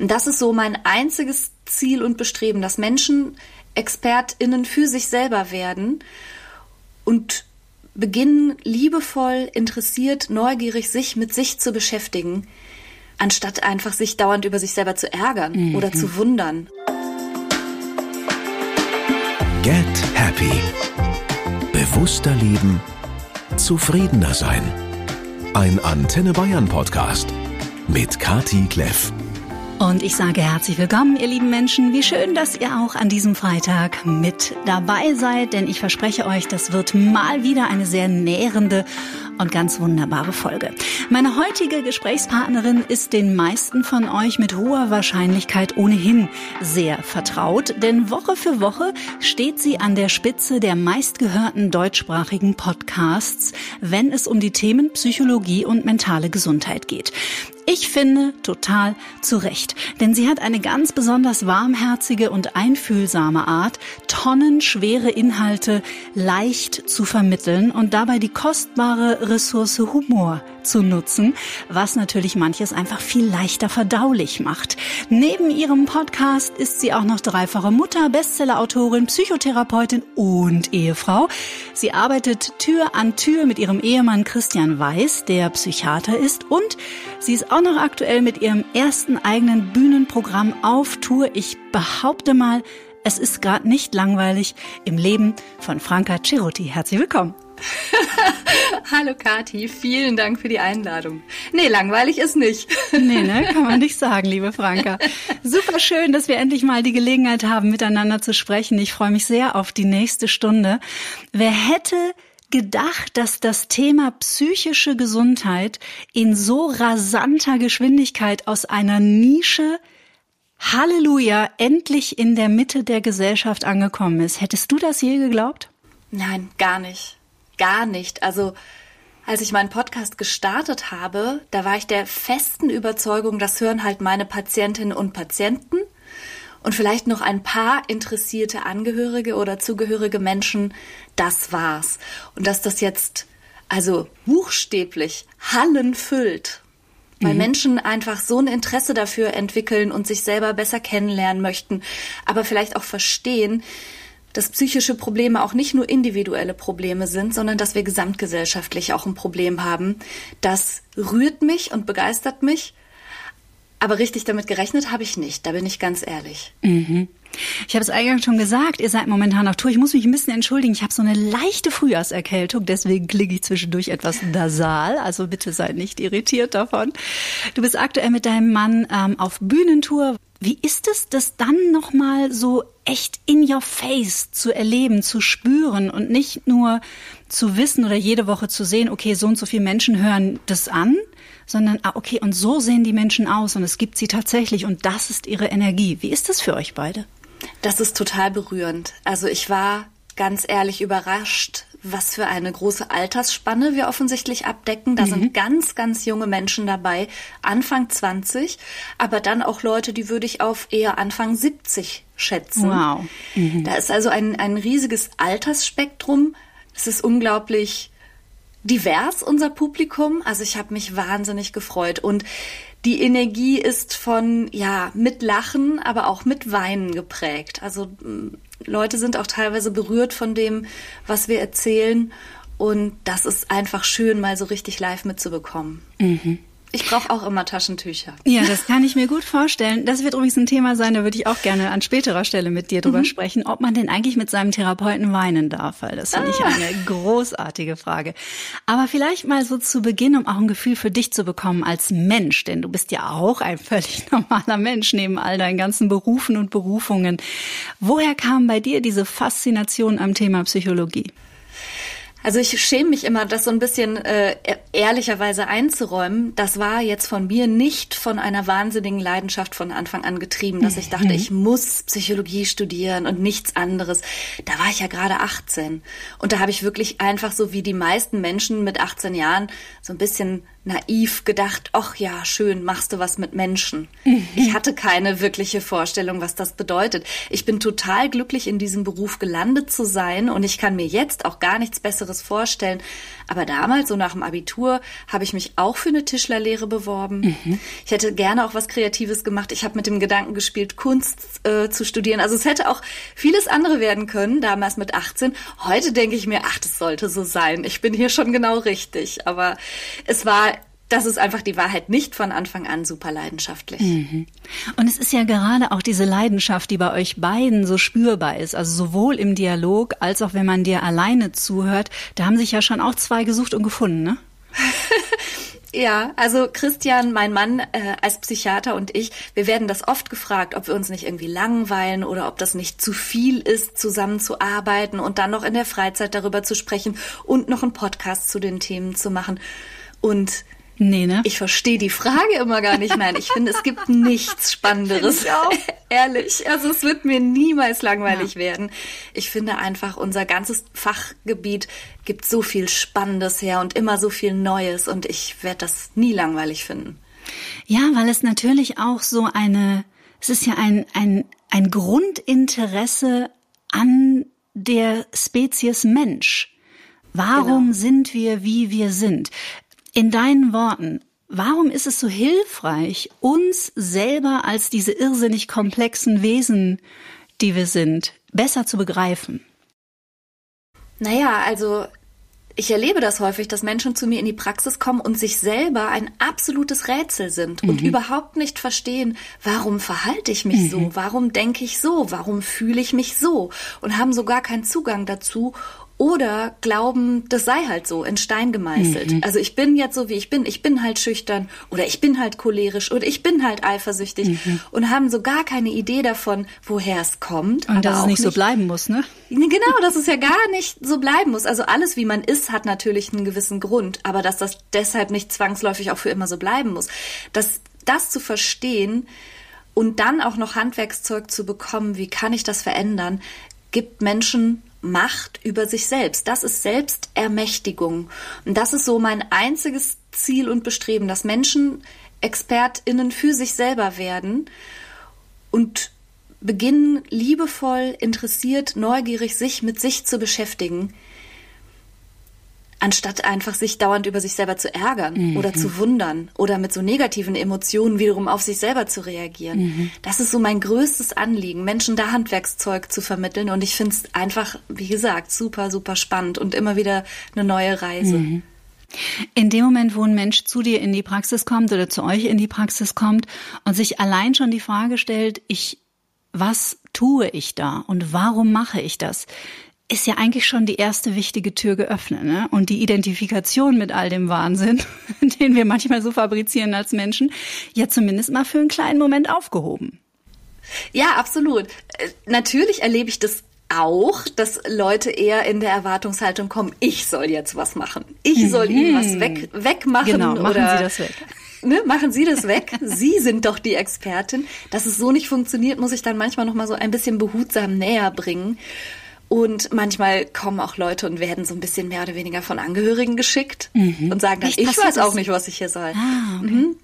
Und das ist so mein einziges Ziel und Bestreben, dass Menschen ExpertInnen für sich selber werden und beginnen, liebevoll, interessiert, neugierig sich mit sich zu beschäftigen, anstatt einfach sich dauernd über sich selber zu ärgern mhm. oder zu wundern. Get Happy. Bewusster leben. Zufriedener sein. Ein Antenne Bayern Podcast mit Kati Kleff. Und ich sage herzlich willkommen, ihr lieben Menschen. Wie schön, dass ihr auch an diesem Freitag mit dabei seid, denn ich verspreche euch, das wird mal wieder eine sehr nährende und ganz wunderbare Folge. Meine heutige Gesprächspartnerin ist den meisten von euch mit hoher Wahrscheinlichkeit ohnehin sehr vertraut, denn Woche für Woche steht sie an der Spitze der meistgehörten deutschsprachigen Podcasts, wenn es um die Themen Psychologie und mentale Gesundheit geht. Ich finde total zu Recht, denn sie hat eine ganz besonders warmherzige und einfühlsame Art, tonnenschwere Inhalte leicht zu vermitteln und dabei die kostbare Ressource Humor zu nutzen, was natürlich manches einfach viel leichter verdaulich macht. Neben ihrem Podcast ist sie auch noch dreifache Mutter, Bestsellerautorin, Psychotherapeutin und Ehefrau. Sie arbeitet Tür an Tür mit ihrem Ehemann Christian Weiß, der Psychiater ist und sie ist auch noch aktuell mit ihrem ersten eigenen Bühnenprogramm auf Tour. Ich behaupte mal, es ist gerade nicht langweilig im Leben von Franka Ceruti. Herzlich willkommen. Hallo Kati, vielen Dank für die Einladung. Nee, langweilig ist nicht. nee, ne, kann man nicht sagen, liebe Franka. Super schön, dass wir endlich mal die Gelegenheit haben, miteinander zu sprechen. Ich freue mich sehr auf die nächste Stunde. Wer hätte gedacht, dass das Thema psychische Gesundheit in so rasanter Geschwindigkeit aus einer Nische Halleluja endlich in der Mitte der Gesellschaft angekommen ist. Hättest du das je geglaubt? Nein, gar nicht gar nicht. Also als ich meinen Podcast gestartet habe, da war ich der festen Überzeugung, das hören halt meine Patientinnen und Patienten und vielleicht noch ein paar interessierte Angehörige oder zugehörige Menschen. Das war's. Und dass das jetzt also buchstäblich Hallen füllt, weil mhm. Menschen einfach so ein Interesse dafür entwickeln und sich selber besser kennenlernen möchten, aber vielleicht auch verstehen, dass psychische Probleme auch nicht nur individuelle Probleme sind, sondern dass wir gesamtgesellschaftlich auch ein Problem haben. Das rührt mich und begeistert mich. Aber richtig damit gerechnet habe ich nicht, da bin ich ganz ehrlich. Mhm. Ich habe es eingangs schon gesagt, ihr seid momentan auf Tour. Ich muss mich ein bisschen entschuldigen. Ich habe so eine leichte Frühjahrserkältung, deswegen klinge ich zwischendurch etwas nasal. Also bitte seid nicht irritiert davon. Du bist aktuell mit deinem Mann ähm, auf Bühnentour. Wie ist es, das dann nochmal so echt in your face zu erleben, zu spüren und nicht nur zu wissen oder jede Woche zu sehen, okay, so und so viele Menschen hören das an, sondern, ah, okay, und so sehen die Menschen aus und es gibt sie tatsächlich und das ist ihre Energie. Wie ist das für euch beide? Das ist total berührend. Also ich war ganz ehrlich überrascht, was für eine große Altersspanne wir offensichtlich abdecken. Da mhm. sind ganz, ganz junge Menschen dabei, Anfang 20, aber dann auch Leute, die würde ich auf eher Anfang 70 schätzen. Wow. Mhm. Da ist also ein, ein riesiges Altersspektrum. Es ist unglaublich divers, unser Publikum. Also ich habe mich wahnsinnig gefreut. Und die Energie ist von, ja, mit Lachen, aber auch mit Weinen geprägt. Also Leute sind auch teilweise berührt von dem, was wir erzählen. Und das ist einfach schön, mal so richtig live mitzubekommen. Mhm. Ich brauche auch immer Taschentücher. Ja, das kann ich mir gut vorstellen. Das wird übrigens ein Thema sein, da würde ich auch gerne an späterer Stelle mit dir drüber mhm. sprechen, ob man denn eigentlich mit seinem Therapeuten weinen darf, weil das finde ah. ich eine großartige Frage. Aber vielleicht mal so zu Beginn, um auch ein Gefühl für dich zu bekommen als Mensch, denn du bist ja auch ein völlig normaler Mensch neben all deinen ganzen Berufen und Berufungen. Woher kam bei dir diese Faszination am Thema Psychologie? Also ich schäme mich immer, das so ein bisschen äh, ehrlicherweise einzuräumen. Das war jetzt von mir nicht von einer wahnsinnigen Leidenschaft von Anfang an getrieben, dass ich dachte, mhm. ich muss Psychologie studieren und nichts anderes. Da war ich ja gerade 18 und da habe ich wirklich einfach so wie die meisten Menschen mit 18 Jahren so ein bisschen naiv gedacht, ach ja, schön, machst du was mit Menschen. Mhm. Ich hatte keine wirkliche Vorstellung, was das bedeutet. Ich bin total glücklich, in diesem Beruf gelandet zu sein und ich kann mir jetzt auch gar nichts Besseres vorstellen. Aber damals, so nach dem Abitur, habe ich mich auch für eine Tischlerlehre beworben. Mhm. Ich hätte gerne auch was Kreatives gemacht. Ich habe mit dem Gedanken gespielt, Kunst äh, zu studieren. Also es hätte auch vieles andere werden können, damals mit 18. Heute denke ich mir, ach, das sollte so sein. Ich bin hier schon genau richtig. Aber es war das ist einfach die Wahrheit nicht von Anfang an super leidenschaftlich. Mhm. Und es ist ja gerade auch diese Leidenschaft, die bei euch beiden so spürbar ist, also sowohl im Dialog als auch wenn man dir alleine zuhört, da haben sich ja schon auch zwei gesucht und gefunden, ne? Ja, also Christian, mein Mann äh, als Psychiater und ich, wir werden das oft gefragt, ob wir uns nicht irgendwie langweilen oder ob das nicht zu viel ist, zusammenzuarbeiten und dann noch in der Freizeit darüber zu sprechen und noch einen Podcast zu den Themen zu machen. Und Nee, ne? Ich verstehe die Frage immer gar nicht. Nein, ich finde, es gibt nichts Spannenderes. Ich auch. Ehrlich. Also es wird mir niemals langweilig ja. werden. Ich finde einfach, unser ganzes Fachgebiet gibt so viel Spannendes her und immer so viel Neues und ich werde das nie langweilig finden. Ja, weil es natürlich auch so eine, es ist ja ein, ein, ein Grundinteresse an der Spezies Mensch. Warum genau. sind wir, wie wir sind? In deinen Worten, warum ist es so hilfreich, uns selber als diese irrsinnig komplexen Wesen, die wir sind, besser zu begreifen? Naja, also ich erlebe das häufig, dass Menschen zu mir in die Praxis kommen und sich selber ein absolutes Rätsel sind mhm. und überhaupt nicht verstehen, warum verhalte ich mich mhm. so, warum denke ich so, warum fühle ich mich so und haben so gar keinen Zugang dazu oder glauben, das sei halt so in Stein gemeißelt. Mhm. Also ich bin jetzt so, wie ich bin. Ich bin halt schüchtern oder ich bin halt cholerisch oder ich bin halt eifersüchtig mhm. und haben so gar keine Idee davon, woher es kommt. Und dass es nicht, nicht so bleiben muss, ne? Genau, dass es ja gar nicht so bleiben muss. Also alles, wie man ist, hat natürlich einen gewissen Grund, aber dass das deshalb nicht zwangsläufig auch für immer so bleiben muss. Das, das zu verstehen, und dann auch noch Handwerkszeug zu bekommen, wie kann ich das verändern, gibt Menschen Macht über sich selbst. Das ist Selbstermächtigung. Und das ist so mein einziges Ziel und Bestreben, dass Menschen ExpertInnen für sich selber werden und beginnen, liebevoll, interessiert, neugierig sich mit sich zu beschäftigen anstatt einfach sich dauernd über sich selber zu ärgern mhm. oder zu wundern oder mit so negativen Emotionen wiederum auf sich selber zu reagieren. Mhm. Das ist so mein größtes Anliegen, Menschen da Handwerkszeug zu vermitteln und ich finde es einfach, wie gesagt, super, super spannend und immer wieder eine neue Reise. Mhm. In dem Moment, wo ein Mensch zu dir in die Praxis kommt oder zu euch in die Praxis kommt und sich allein schon die Frage stellt, ich, was tue ich da und warum mache ich das? Ist ja eigentlich schon die erste wichtige Tür geöffnet. Ne? Und die Identifikation mit all dem Wahnsinn, den wir manchmal so fabrizieren als Menschen, ja zumindest mal für einen kleinen Moment aufgehoben. Ja, absolut. Äh, natürlich erlebe ich das auch, dass Leute eher in der Erwartungshaltung kommen, ich soll jetzt was machen. Ich soll mhm. ihnen was weg, wegmachen. Genau, machen oder, Sie das weg. Ne, machen Sie das weg. Sie sind doch die Expertin. Dass es so nicht funktioniert, muss ich dann manchmal noch mal so ein bisschen behutsam näher bringen. Und manchmal kommen auch Leute und werden so ein bisschen mehr oder weniger von Angehörigen geschickt mhm. und sagen dann, ich weiß auch nicht, was ich hier soll. Ah, okay. mhm.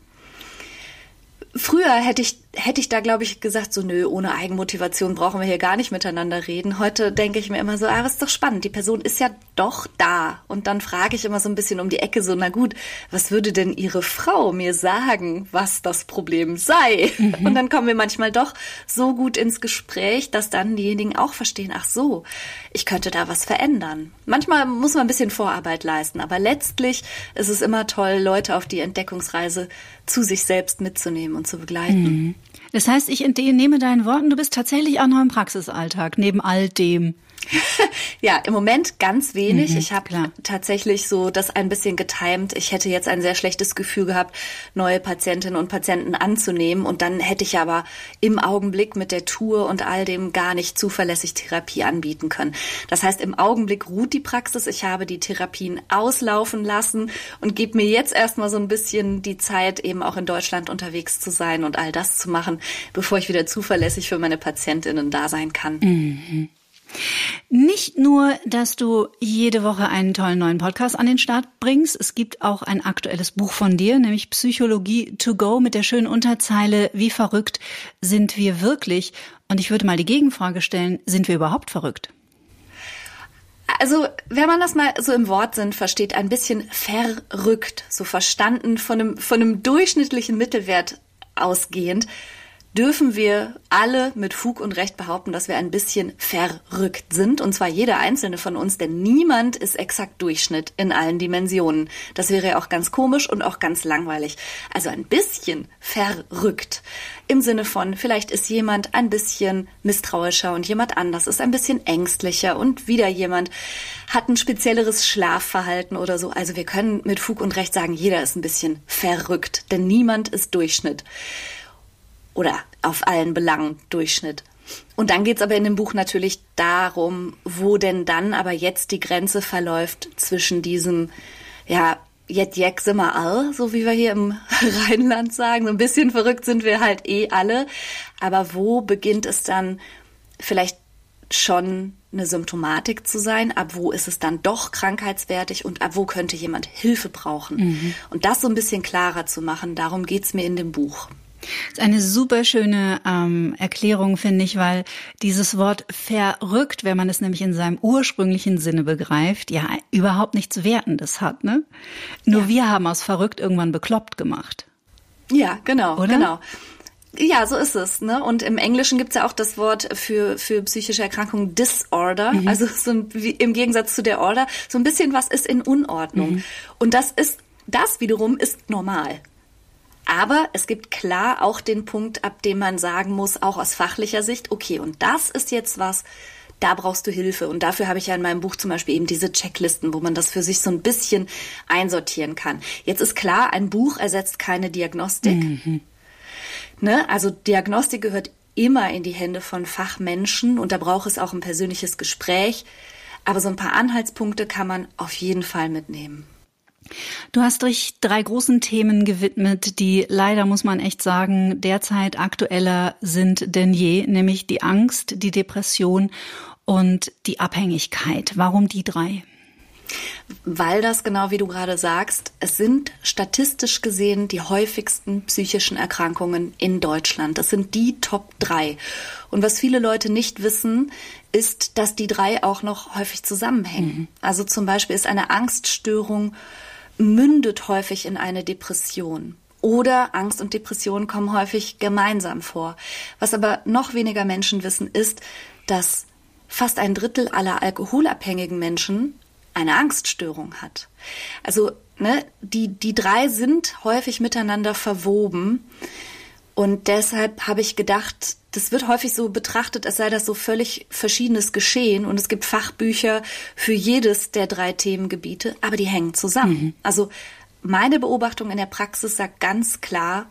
Früher hätte ich hätte ich da, glaube ich, gesagt, so nö, ohne Eigenmotivation brauchen wir hier gar nicht miteinander reden. Heute denke ich mir immer so, ah, das ist doch spannend, die Person ist ja doch da. Und dann frage ich immer so ein bisschen um die Ecke so, na gut, was würde denn Ihre Frau mir sagen, was das Problem sei? Mhm. Und dann kommen wir manchmal doch so gut ins Gespräch, dass dann diejenigen auch verstehen, ach so, ich könnte da was verändern. Manchmal muss man ein bisschen Vorarbeit leisten, aber letztlich ist es immer toll, Leute auf die Entdeckungsreise zu sich selbst mitzunehmen und zu begleiten. Mhm. Das heißt, ich entnehme deinen Worten, du bist tatsächlich auch noch im Praxisalltag, neben all dem. ja, im Moment ganz wenig. Mhm, ich habe tatsächlich so das ein bisschen getimt. Ich hätte jetzt ein sehr schlechtes Gefühl gehabt, neue Patientinnen und Patienten anzunehmen. Und dann hätte ich aber im Augenblick mit der Tour und all dem gar nicht zuverlässig Therapie anbieten können. Das heißt, im Augenblick ruht die Praxis. Ich habe die Therapien auslaufen lassen und gebe mir jetzt erstmal so ein bisschen die Zeit, eben auch in Deutschland unterwegs zu sein und all das zu machen, bevor ich wieder zuverlässig für meine Patientinnen da sein kann. Mhm. Nicht nur, dass du jede Woche einen tollen neuen Podcast an den Start bringst, es gibt auch ein aktuelles Buch von dir, nämlich Psychologie to go mit der schönen Unterzeile, wie verrückt sind wir wirklich? Und ich würde mal die Gegenfrage stellen, sind wir überhaupt verrückt? Also, wenn man das mal so im Wortsinn versteht, ein bisschen verrückt, so verstanden von einem, von einem durchschnittlichen Mittelwert ausgehend, dürfen wir alle mit Fug und Recht behaupten, dass wir ein bisschen verrückt sind. Und zwar jeder einzelne von uns, denn niemand ist exakt Durchschnitt in allen Dimensionen. Das wäre ja auch ganz komisch und auch ganz langweilig. Also ein bisschen verrückt. Im Sinne von, vielleicht ist jemand ein bisschen misstrauischer und jemand anders ist ein bisschen ängstlicher und wieder jemand hat ein spezielleres Schlafverhalten oder so. Also wir können mit Fug und Recht sagen, jeder ist ein bisschen verrückt, denn niemand ist Durchschnitt oder auf allen Belangen Durchschnitt. Und dann geht's aber in dem Buch natürlich darum, wo denn dann aber jetzt die Grenze verläuft zwischen diesem, ja, jet jek sind wir all, so wie wir hier im Rheinland sagen. So ein bisschen verrückt sind wir halt eh alle. Aber wo beginnt es dann vielleicht schon eine Symptomatik zu sein, ab wo ist es dann doch krankheitswertig und ab wo könnte jemand Hilfe brauchen. Mhm. Und das so ein bisschen klarer zu machen, darum geht's mir in dem Buch. Das ist eine super schöne ähm, Erklärung, finde ich, weil dieses Wort verrückt, wenn man es nämlich in seinem ursprünglichen Sinne begreift, ja überhaupt nichts Wertendes hat. Ne? Nur ja. wir haben aus verrückt irgendwann bekloppt gemacht. Ja, genau, Oder? genau. Ja, so ist es. Ne? Und im Englischen gibt's ja auch das Wort für, für psychische Erkrankungen Disorder. Mhm. Also so im Gegensatz zu der Order, so ein bisschen was ist in Unordnung. Mhm. Und das ist, das wiederum ist normal. Aber es gibt klar auch den Punkt, ab dem man sagen muss, auch aus fachlicher Sicht, okay, und das ist jetzt was, da brauchst du Hilfe. Und dafür habe ich ja in meinem Buch zum Beispiel eben diese Checklisten, wo man das für sich so ein bisschen einsortieren kann. Jetzt ist klar, ein Buch ersetzt keine Diagnostik. Mhm. Ne? Also Diagnostik gehört immer in die Hände von Fachmenschen und da braucht es auch ein persönliches Gespräch. Aber so ein paar Anhaltspunkte kann man auf jeden Fall mitnehmen. Du hast dich drei großen Themen gewidmet, die leider, muss man echt sagen, derzeit aktueller sind denn je, nämlich die Angst, die Depression und die Abhängigkeit. Warum die drei? Weil das genau wie du gerade sagst, es sind statistisch gesehen die häufigsten psychischen Erkrankungen in Deutschland. Das sind die Top drei. Und was viele Leute nicht wissen, ist, dass die drei auch noch häufig zusammenhängen. Mhm. Also zum Beispiel ist eine Angststörung mündet häufig in eine Depression. Oder Angst und Depression kommen häufig gemeinsam vor. Was aber noch weniger Menschen wissen, ist, dass fast ein Drittel aller alkoholabhängigen Menschen eine Angststörung hat. Also ne, die, die drei sind häufig miteinander verwoben. Und deshalb habe ich gedacht, das wird häufig so betrachtet, als sei das so völlig verschiedenes Geschehen und es gibt Fachbücher für jedes der drei Themengebiete, aber die hängen zusammen. Mhm. Also meine Beobachtung in der Praxis sagt ganz klar,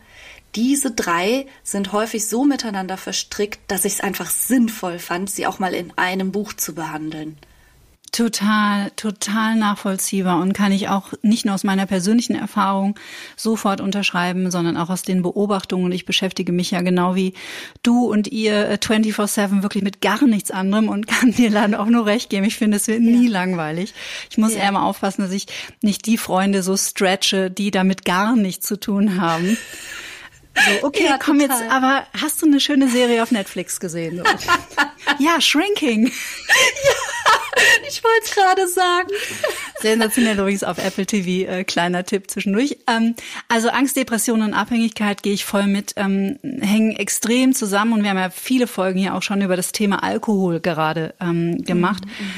diese drei sind häufig so miteinander verstrickt, dass ich es einfach sinnvoll fand, sie auch mal in einem Buch zu behandeln. Total, total nachvollziehbar und kann ich auch nicht nur aus meiner persönlichen Erfahrung sofort unterschreiben, sondern auch aus den Beobachtungen. Und ich beschäftige mich ja genau wie du und ihr 24-7 äh, wirklich mit gar nichts anderem und kann dir leider auch nur recht geben. Ich finde, es wird nie ja. langweilig. Ich muss ja. eher mal aufpassen, dass ich nicht die Freunde so stretche, die damit gar nichts zu tun haben. So, okay, ja, komm total. jetzt, aber hast du eine schöne Serie auf Netflix gesehen? ja, Shrinking. ja. Ich wollte es gerade sagen. Sensationell übrigens auf Apple TV, äh, kleiner Tipp zwischendurch. Ähm, also Angst, Depression und Abhängigkeit gehe ich voll mit, ähm, hängen extrem zusammen und wir haben ja viele Folgen hier auch schon über das Thema Alkohol gerade ähm, gemacht. Mhm.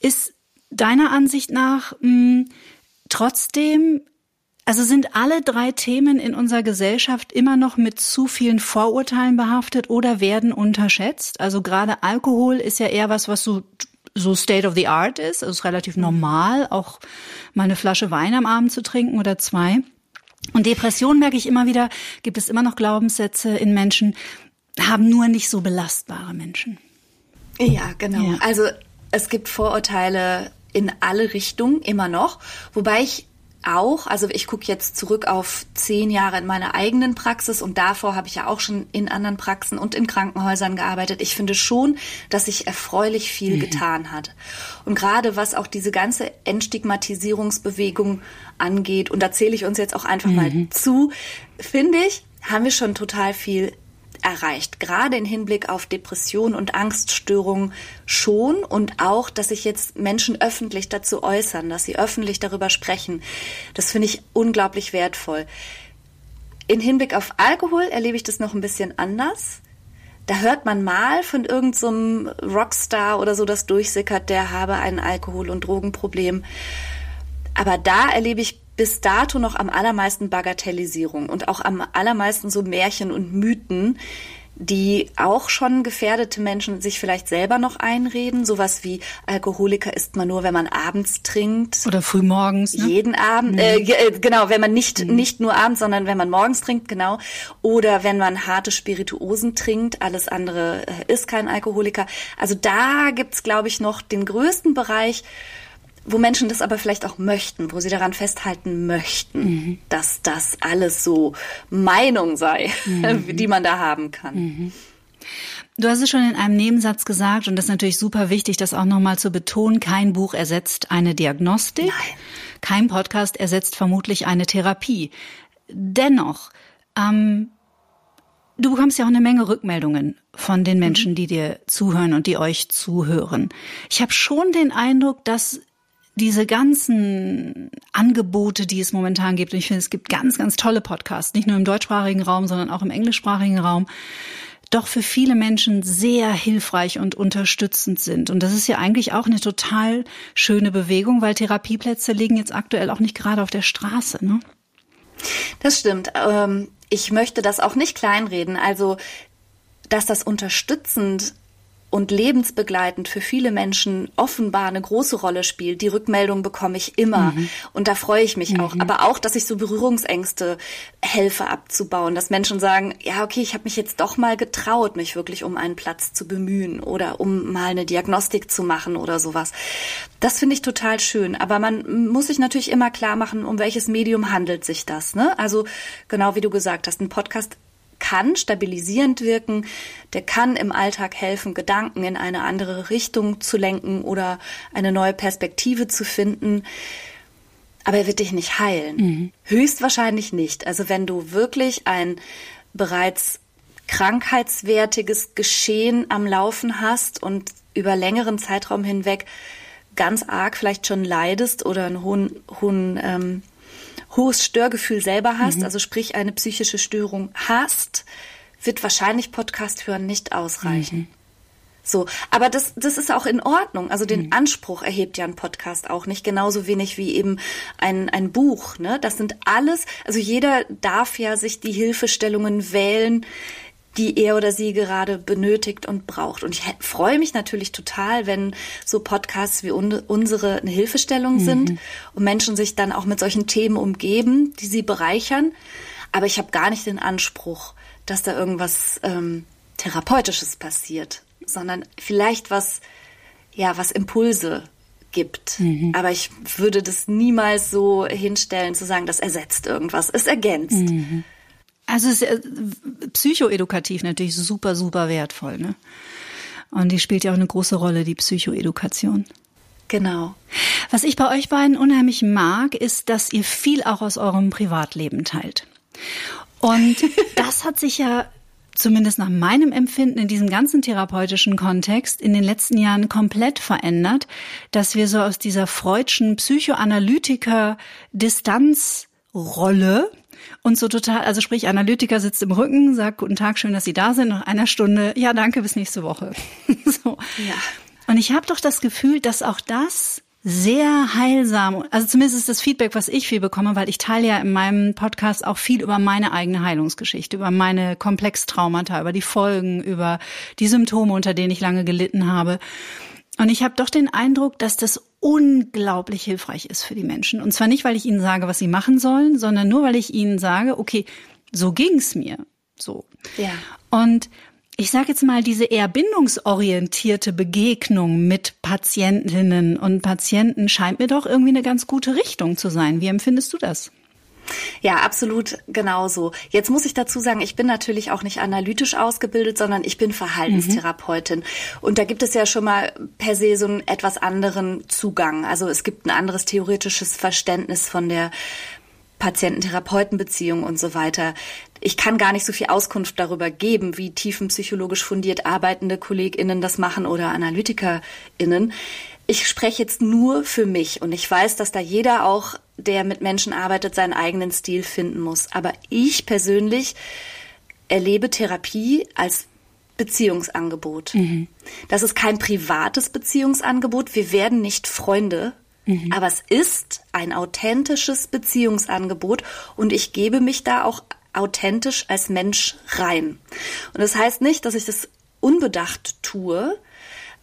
Ist deiner Ansicht nach mh, hm, trotzdem also sind alle drei Themen in unserer Gesellschaft immer noch mit zu vielen Vorurteilen behaftet oder werden unterschätzt? Also gerade Alkohol ist ja eher was, was so so State of the Art ist. Es ist relativ mhm. normal, auch mal eine Flasche Wein am Abend zu trinken oder zwei. Und Depression merke ich immer wieder, gibt es immer noch Glaubenssätze in Menschen, haben nur nicht so belastbare Menschen. Ja, genau. Ja. Also es gibt Vorurteile in alle Richtungen immer noch, wobei ich auch. Also ich gucke jetzt zurück auf zehn Jahre in meiner eigenen Praxis und davor habe ich ja auch schon in anderen Praxen und in Krankenhäusern gearbeitet. Ich finde schon, dass sich erfreulich viel mhm. getan hat. Und gerade was auch diese ganze Entstigmatisierungsbewegung angeht, und da zähle ich uns jetzt auch einfach mhm. mal zu, finde ich, haben wir schon total viel erreicht. Gerade im Hinblick auf Depression und Angststörungen schon und auch, dass sich jetzt Menschen öffentlich dazu äußern, dass sie öffentlich darüber sprechen. Das finde ich unglaublich wertvoll. In Hinblick auf Alkohol erlebe ich das noch ein bisschen anders. Da hört man mal von irgendeinem so Rockstar oder so, das durchsickert, der habe ein Alkohol- und Drogenproblem. Aber da erlebe ich bis dato noch am allermeisten Bagatellisierung und auch am allermeisten so Märchen und Mythen, die auch schon gefährdete Menschen sich vielleicht selber noch einreden. Sowas wie Alkoholiker isst man nur, wenn man abends trinkt. Oder frühmorgens. Ne? Jeden Abend. Mhm. Äh, genau, wenn man nicht, mhm. nicht nur abends, sondern wenn man morgens trinkt, genau. Oder wenn man harte Spirituosen trinkt. Alles andere äh, ist kein Alkoholiker. Also da gibt's, glaube ich, noch den größten Bereich, wo Menschen das aber vielleicht auch möchten, wo sie daran festhalten möchten, mhm. dass das alles so Meinung sei, mhm. die man da haben kann. Mhm. Du hast es schon in einem Nebensatz gesagt, und das ist natürlich super wichtig, das auch nochmal zu betonen, kein Buch ersetzt eine Diagnostik, Nein. kein Podcast ersetzt vermutlich eine Therapie. Dennoch, ähm, du bekommst ja auch eine Menge Rückmeldungen von den Menschen, mhm. die dir zuhören und die euch zuhören. Ich habe schon den Eindruck, dass diese ganzen Angebote, die es momentan gibt, und ich finde, es gibt ganz, ganz tolle Podcasts, nicht nur im deutschsprachigen Raum, sondern auch im englischsprachigen Raum, doch für viele Menschen sehr hilfreich und unterstützend sind. Und das ist ja eigentlich auch eine total schöne Bewegung, weil Therapieplätze liegen jetzt aktuell auch nicht gerade auf der Straße. Ne? Das stimmt. Ähm, ich möchte das auch nicht kleinreden. Also, dass das unterstützend und lebensbegleitend für viele Menschen offenbar eine große Rolle spielt. Die Rückmeldung bekomme ich immer mhm. und da freue ich mich mhm. auch. Aber auch, dass ich so Berührungsängste helfe abzubauen, dass Menschen sagen, ja, okay, ich habe mich jetzt doch mal getraut, mich wirklich um einen Platz zu bemühen oder um mal eine Diagnostik zu machen oder sowas. Das finde ich total schön. Aber man muss sich natürlich immer klar machen, um welches Medium handelt sich das. Ne? Also genau wie du gesagt hast, ein Podcast kann stabilisierend wirken, der kann im Alltag helfen, Gedanken in eine andere Richtung zu lenken oder eine neue Perspektive zu finden. Aber er wird dich nicht heilen. Mhm. Höchstwahrscheinlich nicht. Also wenn du wirklich ein bereits krankheitswertiges Geschehen am Laufen hast und über längeren Zeitraum hinweg ganz arg vielleicht schon leidest oder einen hohen, hohen ähm, hohes Störgefühl selber hast, mhm. also sprich eine psychische Störung hast, wird wahrscheinlich Podcast hören nicht ausreichen. Mhm. So, aber das, das ist auch in Ordnung. Also den mhm. Anspruch erhebt ja ein Podcast auch nicht, genauso wenig wie eben ein, ein Buch. Ne? Das sind alles, also jeder darf ja sich die Hilfestellungen wählen, die er oder sie gerade benötigt und braucht. Und ich freue mich natürlich total, wenn so Podcasts wie unsere eine Hilfestellung mhm. sind und Menschen sich dann auch mit solchen Themen umgeben, die sie bereichern. Aber ich habe gar nicht den Anspruch, dass da irgendwas ähm, Therapeutisches passiert, sondern vielleicht was, ja, was Impulse gibt. Mhm. Aber ich würde das niemals so hinstellen, zu sagen, das ersetzt irgendwas. Es ergänzt. Mhm. Also es ist äh, psychoedukativ natürlich super, super wertvoll. Ne? Und die spielt ja auch eine große Rolle, die Psychoedukation. Genau. Was ich bei euch beiden unheimlich mag, ist, dass ihr viel auch aus eurem Privatleben teilt. Und das hat sich ja zumindest nach meinem Empfinden in diesem ganzen therapeutischen Kontext in den letzten Jahren komplett verändert, dass wir so aus dieser freudschen Psychoanalytiker Distanzrolle und so total, also sprich, Analytiker sitzt im Rücken, sagt guten Tag, schön, dass Sie da sind, nach einer Stunde, ja, danke, bis nächste Woche. so. Ja. Und ich habe doch das Gefühl, dass auch das sehr heilsam, also zumindest ist das Feedback, was ich viel bekomme, weil ich teile ja in meinem Podcast auch viel über meine eigene Heilungsgeschichte, über meine Komplextraumata, über die Folgen, über die Symptome, unter denen ich lange gelitten habe. Und ich habe doch den Eindruck, dass das unglaublich hilfreich ist für die Menschen. Und zwar nicht, weil ich ihnen sage, was sie machen sollen, sondern nur, weil ich ihnen sage, okay, so ging's mir. So. Ja. Und ich sage jetzt mal, diese eher bindungsorientierte Begegnung mit Patientinnen und Patienten scheint mir doch irgendwie eine ganz gute Richtung zu sein. Wie empfindest du das? Ja, absolut genauso. Jetzt muss ich dazu sagen, ich bin natürlich auch nicht analytisch ausgebildet, sondern ich bin Verhaltenstherapeutin. Mhm. Und da gibt es ja schon mal per se so einen etwas anderen Zugang. Also es gibt ein anderes theoretisches Verständnis von der Patienten-Therapeuten-Beziehung und so weiter. Ich kann gar nicht so viel Auskunft darüber geben, wie tiefenpsychologisch fundiert arbeitende KollegInnen das machen oder AnalytikerInnen. Ich spreche jetzt nur für mich und ich weiß, dass da jeder auch, der mit Menschen arbeitet, seinen eigenen Stil finden muss. Aber ich persönlich erlebe Therapie als Beziehungsangebot. Mhm. Das ist kein privates Beziehungsangebot. Wir werden nicht Freunde, Mhm. Aber es ist ein authentisches Beziehungsangebot und ich gebe mich da auch authentisch als Mensch rein. Und das heißt nicht, dass ich das unbedacht tue,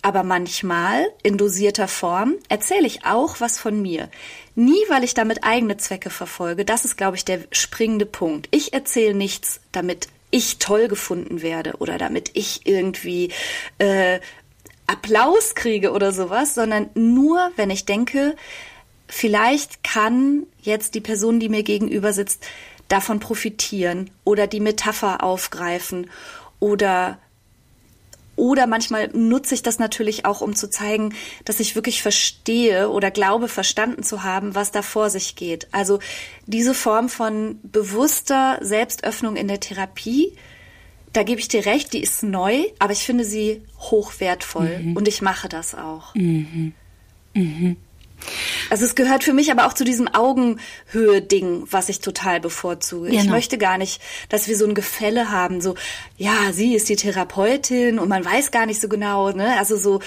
aber manchmal in dosierter Form erzähle ich auch was von mir. Nie, weil ich damit eigene Zwecke verfolge. Das ist, glaube ich, der springende Punkt. Ich erzähle nichts, damit ich toll gefunden werde oder damit ich irgendwie äh, Applaus kriege oder sowas, sondern nur, wenn ich denke, vielleicht kann jetzt die Person, die mir gegenüber sitzt, davon profitieren oder die Metapher aufgreifen oder oder manchmal nutze ich das natürlich auch, um zu zeigen, dass ich wirklich verstehe oder glaube, verstanden zu haben, was da vor sich geht. Also diese Form von bewusster Selbstöffnung in der Therapie da gebe ich dir recht, die ist neu, aber ich finde sie hochwertvoll mhm. und ich mache das auch. Mhm. Mhm. Also es gehört für mich aber auch zu diesem Augenhöhe-Ding, was ich total bevorzuge. Genau. Ich möchte gar nicht, dass wir so ein Gefälle haben, so, ja, sie ist die Therapeutin und man weiß gar nicht so genau, ne? Also so,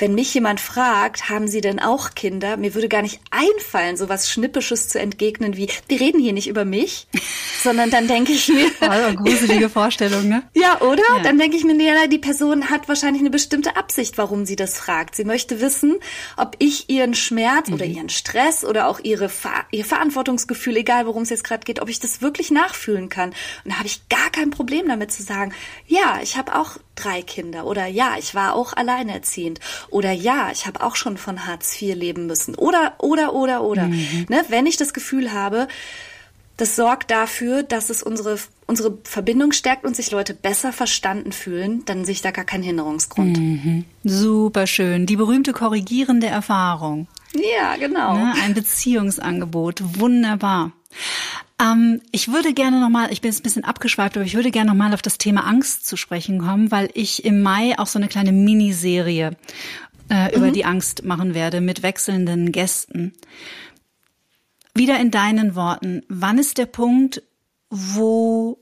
wenn mich jemand fragt, haben Sie denn auch Kinder? Mir würde gar nicht einfallen, so was Schnippisches zu entgegnen wie, wir reden hier nicht über mich, sondern dann denke ich mir. Oh, gruselige Vorstellung, ne? Ja, oder? Ja. Dann denke ich mir, ja, die Person hat wahrscheinlich eine bestimmte Absicht, warum sie das fragt. Sie möchte wissen, ob ich ihren Schmerz mhm. oder ihren Stress oder auch ihre Ver ihr Verantwortungsgefühl, egal worum es jetzt gerade geht, ob ich das wirklich nachfühlen kann. Und da habe ich gar kein Problem damit zu sagen, ja, ich habe auch drei Kinder oder ja, ich war auch alleinerziehend oder ja, ich habe auch schon von Hartz IV leben müssen oder oder oder oder. Mhm. Ne, wenn ich das Gefühl habe, das sorgt dafür, dass es unsere, unsere Verbindung stärkt und sich Leute besser verstanden fühlen, dann sehe ich da gar keinen Hinderungsgrund. Mhm. Super schön. Die berühmte korrigierende Erfahrung. Ja, genau. Ne, ein Beziehungsangebot. Wunderbar. Ähm, ich würde gerne nochmal, ich bin jetzt ein bisschen abgeschweift, aber ich würde gerne nochmal auf das Thema Angst zu sprechen kommen, weil ich im Mai auch so eine kleine Miniserie äh, über mhm. die Angst machen werde mit wechselnden Gästen. Wieder in deinen Worten, wann ist der Punkt, wo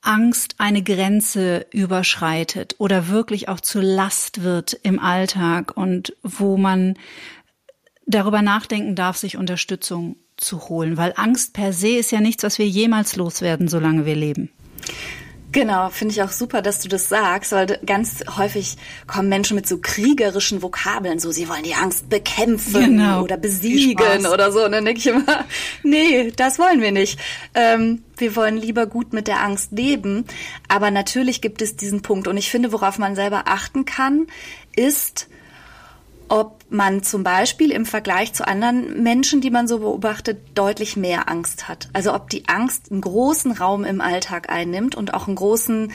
Angst eine Grenze überschreitet oder wirklich auch zur Last wird im Alltag und wo man darüber nachdenken darf, sich Unterstützung zu holen, weil Angst per se ist ja nichts, was wir jemals loswerden, solange wir leben. Genau, finde ich auch super, dass du das sagst, weil ganz häufig kommen Menschen mit so kriegerischen Vokabeln, so sie wollen die Angst bekämpfen genau. oder besiegen oder so. Und dann denke ich immer, nee, das wollen wir nicht. Ähm, wir wollen lieber gut mit der Angst leben. Aber natürlich gibt es diesen Punkt. Und ich finde, worauf man selber achten kann, ist, ob man zum Beispiel im Vergleich zu anderen Menschen, die man so beobachtet, deutlich mehr Angst hat. Also ob die Angst einen großen Raum im Alltag einnimmt und auch einen großen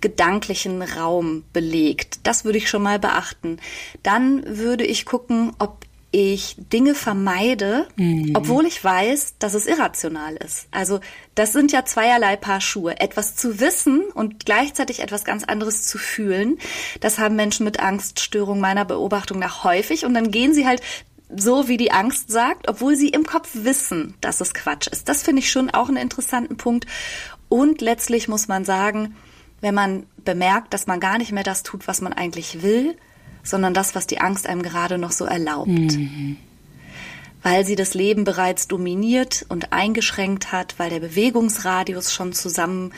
gedanklichen Raum belegt. Das würde ich schon mal beachten. Dann würde ich gucken, ob ich Dinge vermeide, mhm. obwohl ich weiß, dass es irrational ist. Also das sind ja zweierlei Paar Schuhe. Etwas zu wissen und gleichzeitig etwas ganz anderes zu fühlen, das haben Menschen mit Angststörung meiner Beobachtung nach häufig. Und dann gehen sie halt so, wie die Angst sagt, obwohl sie im Kopf wissen, dass es Quatsch ist. Das finde ich schon auch einen interessanten Punkt. Und letztlich muss man sagen, wenn man bemerkt, dass man gar nicht mehr das tut, was man eigentlich will, sondern das, was die Angst einem gerade noch so erlaubt. Mhm. Weil sie das Leben bereits dominiert und eingeschränkt hat, weil der Bewegungsradius schon zusammen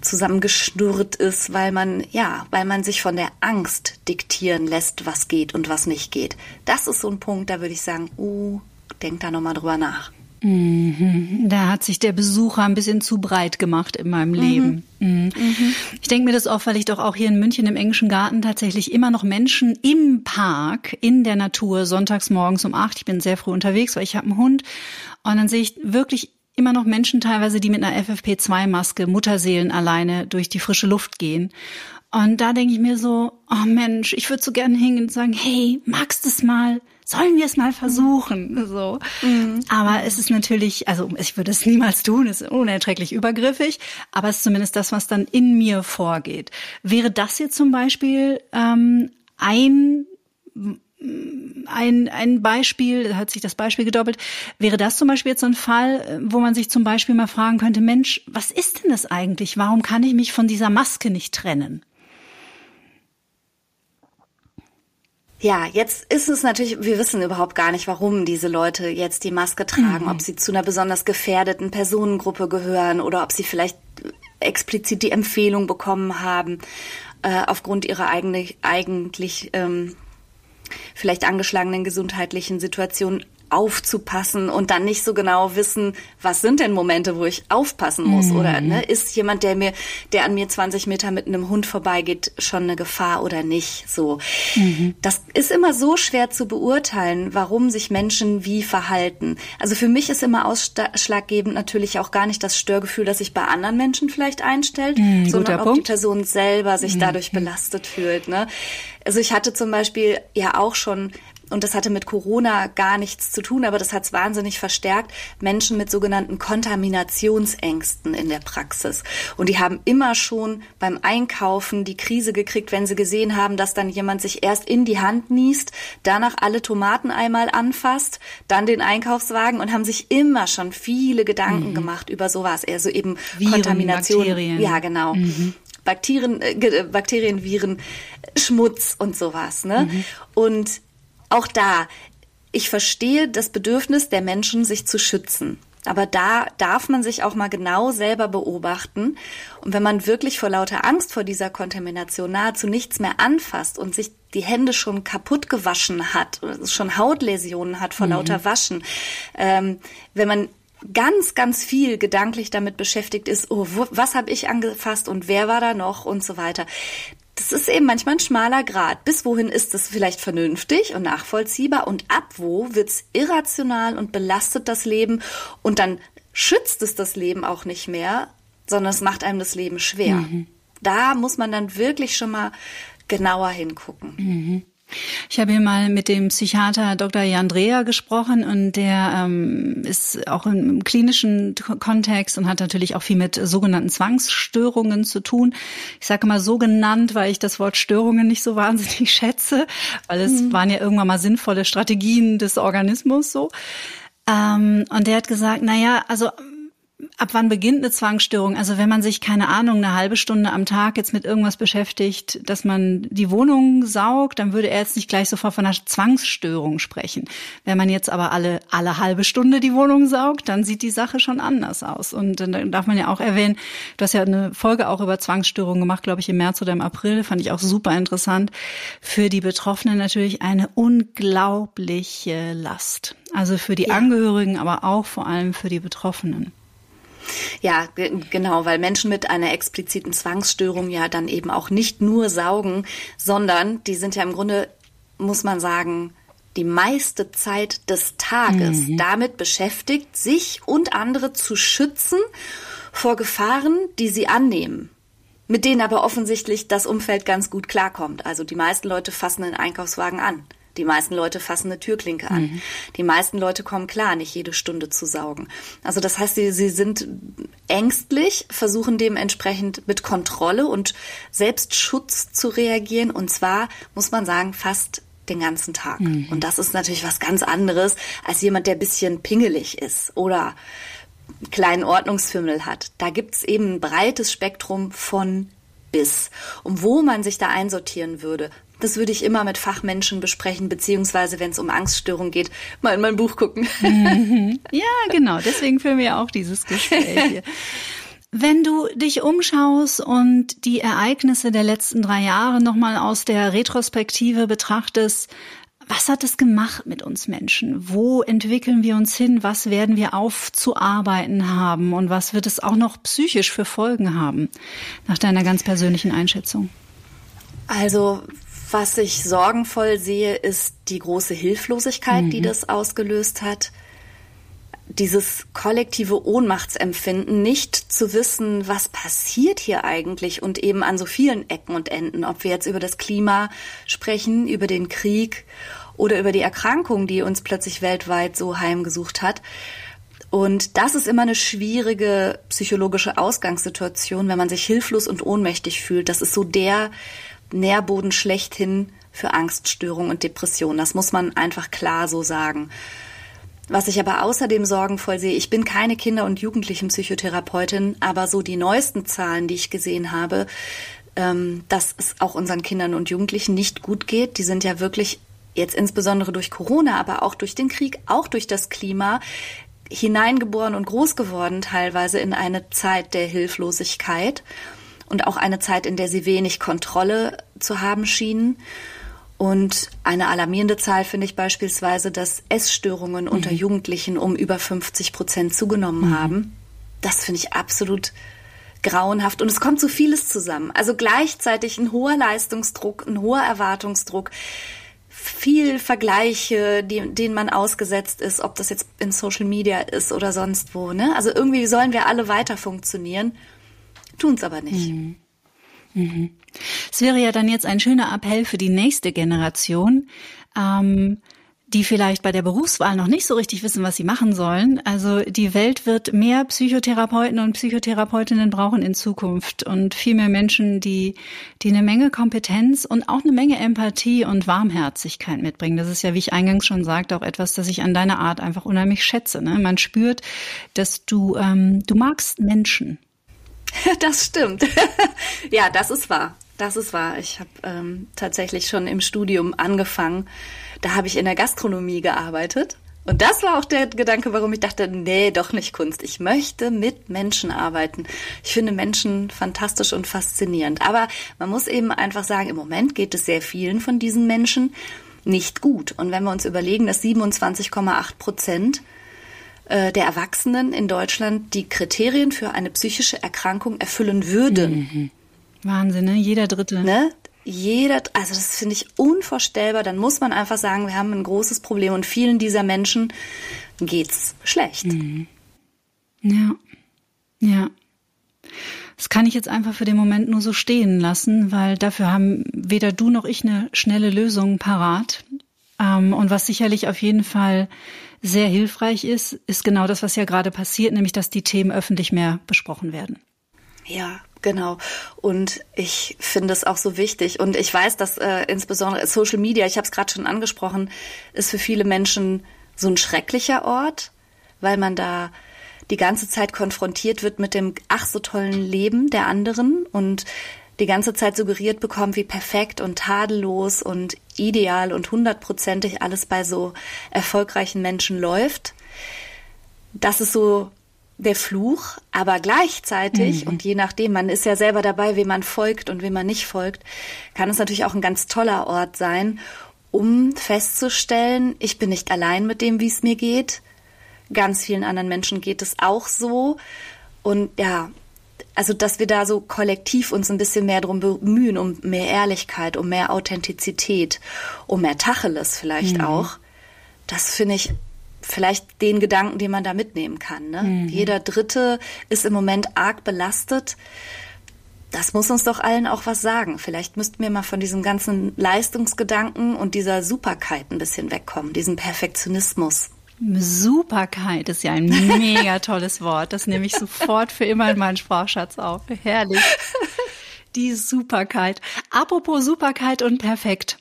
zusammengeschnurrt ist, weil man, ja, weil man sich von der Angst diktieren lässt, was geht und was nicht geht. Das ist so ein Punkt, da würde ich sagen, uh, denk da nochmal drüber nach. Mhm. Da hat sich der Besucher ein bisschen zu breit gemacht in meinem Leben. Mhm. Mhm. mhm. Ich denke mir das oft, weil ich doch auch hier in München im Englischen Garten tatsächlich immer noch Menschen im Park, in der Natur, sonntags morgens um acht, ich bin sehr früh unterwegs, weil ich habe einen Hund, und dann sehe ich wirklich immer noch Menschen teilweise, die mit einer FFP2-Maske Mutterseelen alleine durch die frische Luft gehen. Und da denke ich mir so, oh Mensch, ich würde so gerne hingehen und sagen, hey, magst du es mal? Sollen wir es mal versuchen? So. Mhm. Aber es ist natürlich, also ich würde es niemals tun, es ist unerträglich übergriffig, aber es ist zumindest das, was dann in mir vorgeht. Wäre das jetzt zum Beispiel ähm, ein ein, ein Beispiel, da hat sich das Beispiel gedoppelt, wäre das zum Beispiel jetzt so ein Fall, wo man sich zum Beispiel mal fragen könnte, Mensch, was ist denn das eigentlich? Warum kann ich mich von dieser Maske nicht trennen? Ja, jetzt ist es natürlich, wir wissen überhaupt gar nicht, warum diese Leute jetzt die Maske tragen, mhm. ob sie zu einer besonders gefährdeten Personengruppe gehören oder ob sie vielleicht explizit die Empfehlung bekommen haben, äh, aufgrund ihrer eigene, eigentlich ähm, vielleicht angeschlagenen gesundheitlichen Situation aufzupassen und dann nicht so genau wissen, was sind denn Momente, wo ich aufpassen muss mhm. oder ne, ist jemand, der mir, der an mir 20 Meter mit einem Hund vorbeigeht, schon eine Gefahr oder nicht? So, mhm. das ist immer so schwer zu beurteilen, warum sich Menschen wie verhalten. Also für mich ist immer ausschlaggebend natürlich auch gar nicht das Störgefühl, das sich bei anderen Menschen vielleicht einstellt, mhm, sondern ob Punkt. die Person selber sich mhm. dadurch belastet fühlt. Ne? Also ich hatte zum Beispiel ja auch schon und das hatte mit Corona gar nichts zu tun, aber das hat es wahnsinnig verstärkt, Menschen mit sogenannten Kontaminationsängsten in der Praxis. Und die haben immer schon beim Einkaufen die Krise gekriegt, wenn sie gesehen haben, dass dann jemand sich erst in die Hand niest, danach alle Tomaten einmal anfasst, dann den Einkaufswagen und haben sich immer schon viele Gedanken mhm. gemacht über sowas, eher so eben Viren, Kontamination. Bakterien. Ja, genau. Mhm. Bakterien, äh, Bakterien, Viren, Schmutz und sowas. Ne? Mhm. Und auch da, ich verstehe das Bedürfnis der Menschen, sich zu schützen. Aber da darf man sich auch mal genau selber beobachten. Und wenn man wirklich vor lauter Angst vor dieser Kontamination nahezu nichts mehr anfasst und sich die Hände schon kaputt gewaschen hat, schon Hautläsionen hat vor mhm. lauter Waschen, ähm, wenn man ganz, ganz viel gedanklich damit beschäftigt ist, oh, wo, was habe ich angefasst und wer war da noch und so weiter, das ist eben manchmal ein schmaler Grad. Bis wohin ist es vielleicht vernünftig und nachvollziehbar und ab wo wird's irrational und belastet das Leben und dann schützt es das Leben auch nicht mehr, sondern es macht einem das Leben schwer. Mhm. Da muss man dann wirklich schon mal genauer hingucken. Mhm. Ich habe hier mal mit dem Psychiater Dr. Jandrea gesprochen und der ähm, ist auch im klinischen Kontext und hat natürlich auch viel mit sogenannten Zwangsstörungen zu tun. Ich sage mal so genannt, weil ich das Wort Störungen nicht so wahnsinnig schätze, weil es mhm. waren ja irgendwann mal sinnvolle Strategien des Organismus so. Ähm, und der hat gesagt, na ja, also ab wann beginnt eine Zwangsstörung? Also wenn man sich, keine Ahnung, eine halbe Stunde am Tag jetzt mit irgendwas beschäftigt, dass man die Wohnung saugt, dann würde er jetzt nicht gleich sofort von einer Zwangsstörung sprechen. Wenn man jetzt aber alle, alle halbe Stunde die Wohnung saugt, dann sieht die Sache schon anders aus. Und dann darf man ja auch erwähnen, du hast ja eine Folge auch über Zwangsstörungen gemacht, glaube ich, im März oder im April, fand ich auch super interessant. Für die Betroffenen natürlich eine unglaubliche Last. Also für die ja. Angehörigen, aber auch vor allem für die Betroffenen. Ja, genau, weil Menschen mit einer expliziten Zwangsstörung ja dann eben auch nicht nur saugen, sondern die sind ja im Grunde, muss man sagen, die meiste Zeit des Tages mhm. damit beschäftigt, sich und andere zu schützen vor Gefahren, die sie annehmen mit denen aber offensichtlich das Umfeld ganz gut klarkommt. Also die meisten Leute fassen einen Einkaufswagen an. Die meisten Leute fassen eine Türklinke an. Mhm. Die meisten Leute kommen klar, nicht jede Stunde zu saugen. Also das heißt, sie, sie sind ängstlich, versuchen dementsprechend mit Kontrolle und Selbstschutz zu reagieren. Und zwar, muss man sagen, fast den ganzen Tag. Mhm. Und das ist natürlich was ganz anderes als jemand, der bisschen pingelig ist oder kleinen Ordnungsfimmel hat. Da gibt's eben ein breites Spektrum von bis. Und wo man sich da einsortieren würde, das würde ich immer mit Fachmenschen besprechen, beziehungsweise wenn es um Angststörungen geht, mal in mein Buch gucken. Mhm. Ja, genau. Deswegen führen wir auch dieses Gespräch hier. Wenn du dich umschaust und die Ereignisse der letzten drei Jahre nochmal aus der Retrospektive betrachtest, Was hat es gemacht mit uns Menschen? Wo entwickeln wir uns hin? Was werden wir aufzuarbeiten haben? Und was wird es auch noch psychisch für Folgen haben? Nach deiner ganz persönlichen Einschätzung. Also, was ich sorgenvoll sehe, ist die große Hilflosigkeit, mhm. die das ausgelöst hat dieses kollektive Ohnmachtsempfinden, nicht zu wissen, was passiert hier eigentlich und eben an so vielen Ecken und Enden, ob wir jetzt über das Klima sprechen, über den Krieg oder über die Erkrankung, die uns plötzlich weltweit so heimgesucht hat. Und das ist immer eine schwierige psychologische Ausgangssituation, wenn man sich hilflos und ohnmächtig fühlt. Das ist so der Nährboden schlechthin für Angststörung und Depression. Das muss man einfach klar so sagen. Was ich aber außerdem sorgenvoll sehe, ich bin keine Kinder- und Jugendlichenpsychotherapeutin, aber so die neuesten Zahlen, die ich gesehen habe, ähm, dass es auch unseren Kindern und Jugendlichen nicht gut geht, die sind ja wirklich jetzt insbesondere durch Corona, aber auch durch den Krieg, auch durch das Klima hineingeboren und groß geworden, teilweise in eine Zeit der Hilflosigkeit und auch eine Zeit, in der sie wenig Kontrolle zu haben schienen. Und eine alarmierende Zahl finde ich beispielsweise, dass Essstörungen mhm. unter Jugendlichen um über 50 Prozent zugenommen mhm. haben. Das finde ich absolut grauenhaft. Und es kommt so vieles zusammen. Also gleichzeitig ein hoher Leistungsdruck, ein hoher Erwartungsdruck, viel Vergleiche, die, denen man ausgesetzt ist, ob das jetzt in Social Media ist oder sonst wo. Ne? Also irgendwie sollen wir alle weiter funktionieren, tun es aber nicht. Mhm. Mhm. Es wäre ja dann jetzt ein schöner Appell für die nächste Generation, ähm, die vielleicht bei der Berufswahl noch nicht so richtig wissen, was sie machen sollen. Also die Welt wird mehr Psychotherapeuten und Psychotherapeutinnen brauchen in Zukunft und viel mehr Menschen, die, die eine Menge Kompetenz und auch eine Menge Empathie und Warmherzigkeit mitbringen. Das ist ja, wie ich eingangs schon sagte, auch etwas, das ich an deiner Art einfach unheimlich schätze. Ne? Man spürt, dass du, ähm, du magst Menschen. Das stimmt. ja, das ist wahr. Das ist wahr. Ich habe ähm, tatsächlich schon im Studium angefangen. Da habe ich in der Gastronomie gearbeitet. Und das war auch der Gedanke, warum ich dachte, nee, doch nicht Kunst. Ich möchte mit Menschen arbeiten. Ich finde Menschen fantastisch und faszinierend. Aber man muss eben einfach sagen, im Moment geht es sehr vielen von diesen Menschen nicht gut. Und wenn wir uns überlegen, dass 27,8 Prozent der Erwachsenen in Deutschland die Kriterien für eine psychische Erkrankung erfüllen würden. Mhm. Wahnsinn, ne? Jeder Dritte. Ne? Jeder, also das finde ich unvorstellbar. Dann muss man einfach sagen, wir haben ein großes Problem und vielen dieser Menschen geht's schlecht. Mhm. Ja, ja. Das kann ich jetzt einfach für den Moment nur so stehen lassen, weil dafür haben weder du noch ich eine schnelle Lösung parat. Ähm, und was sicherlich auf jeden Fall sehr hilfreich ist, ist genau das, was ja gerade passiert, nämlich dass die Themen öffentlich mehr besprochen werden. Ja, Genau. Und ich finde es auch so wichtig. Und ich weiß, dass äh, insbesondere Social Media, ich habe es gerade schon angesprochen, ist für viele Menschen so ein schrecklicher Ort, weil man da die ganze Zeit konfrontiert wird mit dem ach so tollen Leben der anderen und die ganze Zeit suggeriert bekommt, wie perfekt und tadellos und ideal und hundertprozentig alles bei so erfolgreichen Menschen läuft. Das ist so der Fluch, aber gleichzeitig, mhm. und je nachdem, man ist ja selber dabei, wem man folgt und wem man nicht folgt, kann es natürlich auch ein ganz toller Ort sein, um festzustellen, ich bin nicht allein mit dem, wie es mir geht. Ganz vielen anderen Menschen geht es auch so. Und ja, also dass wir da so kollektiv uns ein bisschen mehr drum bemühen, um mehr Ehrlichkeit, um mehr Authentizität, um mehr Tacheles vielleicht mhm. auch. Das finde ich vielleicht den Gedanken, den man da mitnehmen kann. Ne? Mhm. Jeder Dritte ist im Moment arg belastet. Das muss uns doch allen auch was sagen. Vielleicht müssten wir mal von diesem ganzen Leistungsgedanken und dieser Superkeit ein bisschen wegkommen, diesem Perfektionismus. Superkeit ist ja ein mega tolles Wort. Das nehme ich sofort für immer in meinen Sprachschatz auf. Herrlich. Die Superkeit. Apropos Superkeit und perfekt.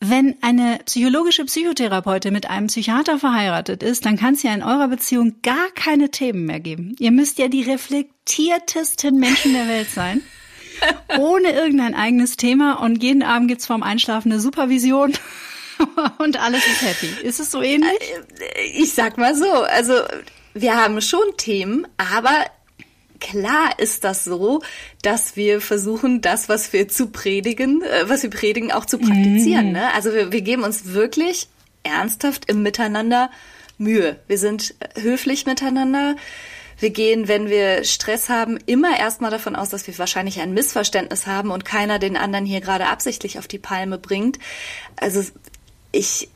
Wenn eine psychologische Psychotherapeutin mit einem Psychiater verheiratet ist, dann kann es ja in eurer Beziehung gar keine Themen mehr geben. Ihr müsst ja die reflektiertesten Menschen der Welt sein. Ohne irgendein eigenes Thema und jeden Abend gibt's vorm Einschlafen eine Supervision und alles ist happy. Ist es so ähnlich? Äh, ich sag mal so, also wir haben schon Themen, aber klar ist das so, dass wir versuchen, das, was wir zu predigen, äh, was wir predigen, auch zu praktizieren. Mm. Ne? Also wir, wir geben uns wirklich ernsthaft im Miteinander Mühe. Wir sind höflich miteinander. Wir gehen, wenn wir Stress haben, immer erstmal davon aus, dass wir wahrscheinlich ein Missverständnis haben und keiner den anderen hier gerade absichtlich auf die Palme bringt. Also ich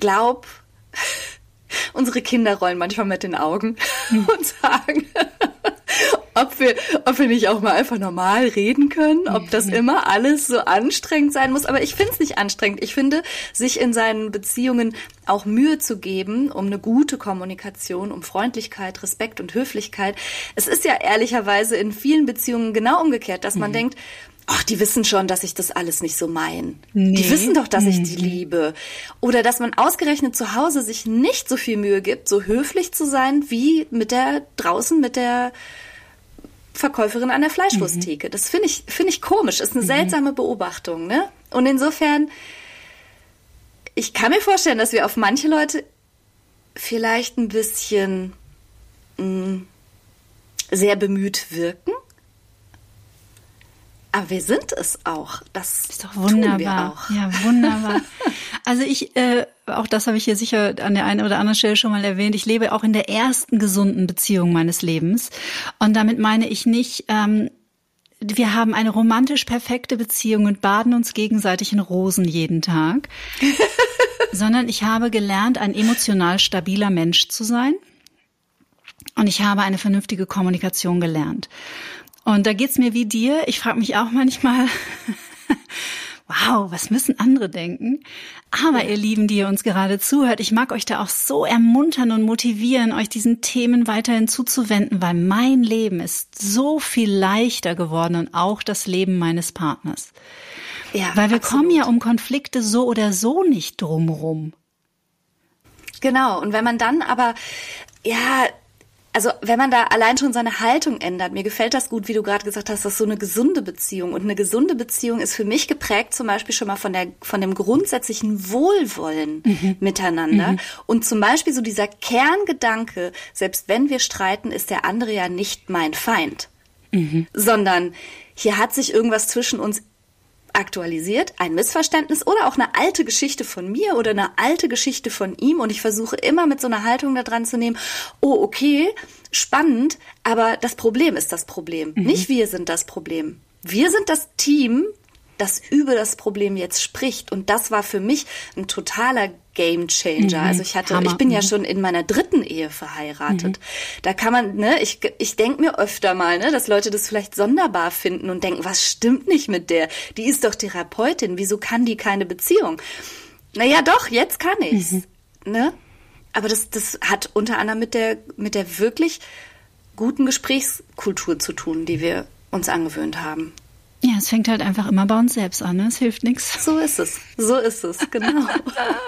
glaube, unsere Kinder rollen manchmal mit den Augen und sagen, ob wir, ob wir nicht auch mal einfach normal reden können, ob das immer alles so anstrengend sein muss. Aber ich finde es nicht anstrengend. Ich finde, sich in seinen Beziehungen auch Mühe zu geben, um eine gute Kommunikation, um Freundlichkeit, Respekt und Höflichkeit. Es ist ja ehrlicherweise in vielen Beziehungen genau umgekehrt, dass man mhm. denkt, ach, die wissen schon, dass ich das alles nicht so mein. Nee. Die wissen doch, dass ich die mhm. liebe. Oder dass man ausgerechnet zu Hause sich nicht so viel Mühe gibt, so höflich zu sein, wie mit der draußen mit der Verkäuferin an der Fleischwursttheke. Mhm. Das finde ich, finde ich komisch. Ist eine mhm. seltsame Beobachtung, ne? Und insofern, ich kann mir vorstellen, dass wir auf manche Leute vielleicht ein bisschen mh, mm, sehr bemüht wirken. Aber wir sind es auch. Das ist doch wunderbar. Ja, wunderbar. Also ich, äh, auch das habe ich hier sicher an der einen oder anderen Stelle schon mal erwähnt. Ich lebe auch in der ersten gesunden Beziehung meines Lebens. Und damit meine ich nicht, ähm, wir haben eine romantisch perfekte Beziehung und baden uns gegenseitig in Rosen jeden Tag, sondern ich habe gelernt, ein emotional stabiler Mensch zu sein. Und ich habe eine vernünftige Kommunikation gelernt. Und da geht's mir wie dir. Ich frage mich auch manchmal, wow, was müssen andere denken? Aber ihr Lieben, die ihr uns gerade zuhört, ich mag euch da auch so ermuntern und motivieren, euch diesen Themen weiterhin zuzuwenden, weil mein Leben ist so viel leichter geworden und auch das Leben meines Partners. Ja, weil wir absolut. kommen ja um Konflikte so oder so nicht drumrum. Genau. Und wenn man dann aber ja also wenn man da allein schon seine Haltung ändert, mir gefällt das gut, wie du gerade gesagt hast, das ist so eine gesunde Beziehung. Und eine gesunde Beziehung ist für mich geprägt zum Beispiel schon mal von der, von dem grundsätzlichen Wohlwollen mhm. miteinander. Mhm. Und zum Beispiel so dieser Kerngedanke, selbst wenn wir streiten, ist der andere ja nicht mein Feind. Mhm. Sondern hier hat sich irgendwas zwischen uns aktualisiert, ein Missverständnis oder auch eine alte Geschichte von mir oder eine alte Geschichte von ihm und ich versuche immer mit so einer Haltung da dran zu nehmen, oh okay, spannend, aber das Problem ist das Problem, mhm. nicht wir sind das Problem. Wir sind das Team, das über das Problem jetzt spricht. Und das war für mich ein totaler Game Changer. Mhm, also ich hatte, Hammer. ich bin ja mhm. schon in meiner dritten Ehe verheiratet. Mhm. Da kann man, ne, ich, ich denke mir öfter mal, ne, dass Leute das vielleicht sonderbar finden und denken, was stimmt nicht mit der? Die ist doch Therapeutin, wieso kann die keine Beziehung? Naja, doch, jetzt kann ich's. Mhm. Ne? Aber das, das hat unter anderem mit der, mit der wirklich guten Gesprächskultur zu tun, die wir uns angewöhnt haben. Ja, es fängt halt einfach immer bei uns selbst an, ne? es hilft nichts. So ist es, so ist es, genau.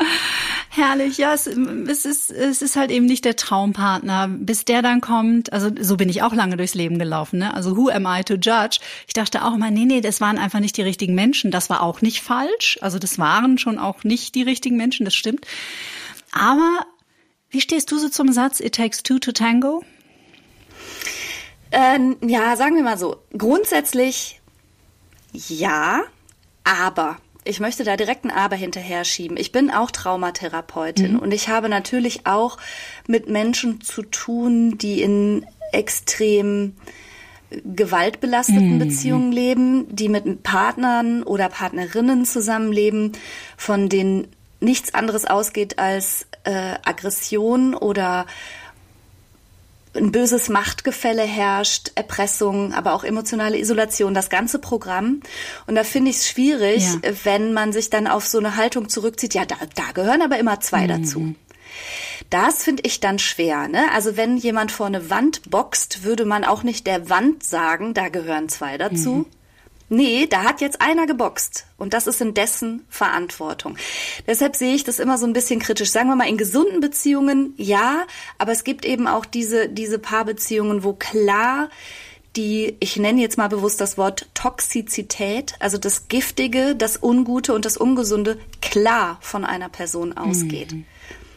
Herrlich, ja, es, es, ist, es ist halt eben nicht der Traumpartner. Bis der dann kommt, also so bin ich auch lange durchs Leben gelaufen, ne? Also who am I to judge? Ich dachte auch immer, nee, nee, das waren einfach nicht die richtigen Menschen. Das war auch nicht falsch. Also das waren schon auch nicht die richtigen Menschen, das stimmt. Aber wie stehst du so zum Satz, it takes two to tango? Ähm, ja, sagen wir mal so. Grundsätzlich ja, aber ich möchte da direkt ein Aber hinterher schieben. Ich bin auch Traumatherapeutin mhm. und ich habe natürlich auch mit Menschen zu tun, die in extrem gewaltbelasteten mhm. Beziehungen leben, die mit Partnern oder Partnerinnen zusammenleben, von denen nichts anderes ausgeht als äh, Aggression oder ein böses Machtgefälle herrscht, Erpressung, aber auch emotionale Isolation, das ganze Programm. Und da finde ich es schwierig, ja. wenn man sich dann auf so eine Haltung zurückzieht, ja, da, da gehören aber immer zwei mhm. dazu. Das finde ich dann schwer. Ne? Also wenn jemand vor eine Wand boxt, würde man auch nicht der Wand sagen, da gehören zwei dazu, mhm. Nee, da hat jetzt einer geboxt und das ist in dessen Verantwortung. Deshalb sehe ich das immer so ein bisschen kritisch. Sagen wir mal, in gesunden Beziehungen ja, aber es gibt eben auch diese, diese Paarbeziehungen, wo klar die, ich nenne jetzt mal bewusst das Wort Toxizität, also das Giftige, das Ungute und das Ungesunde klar von einer Person ausgeht. Mhm.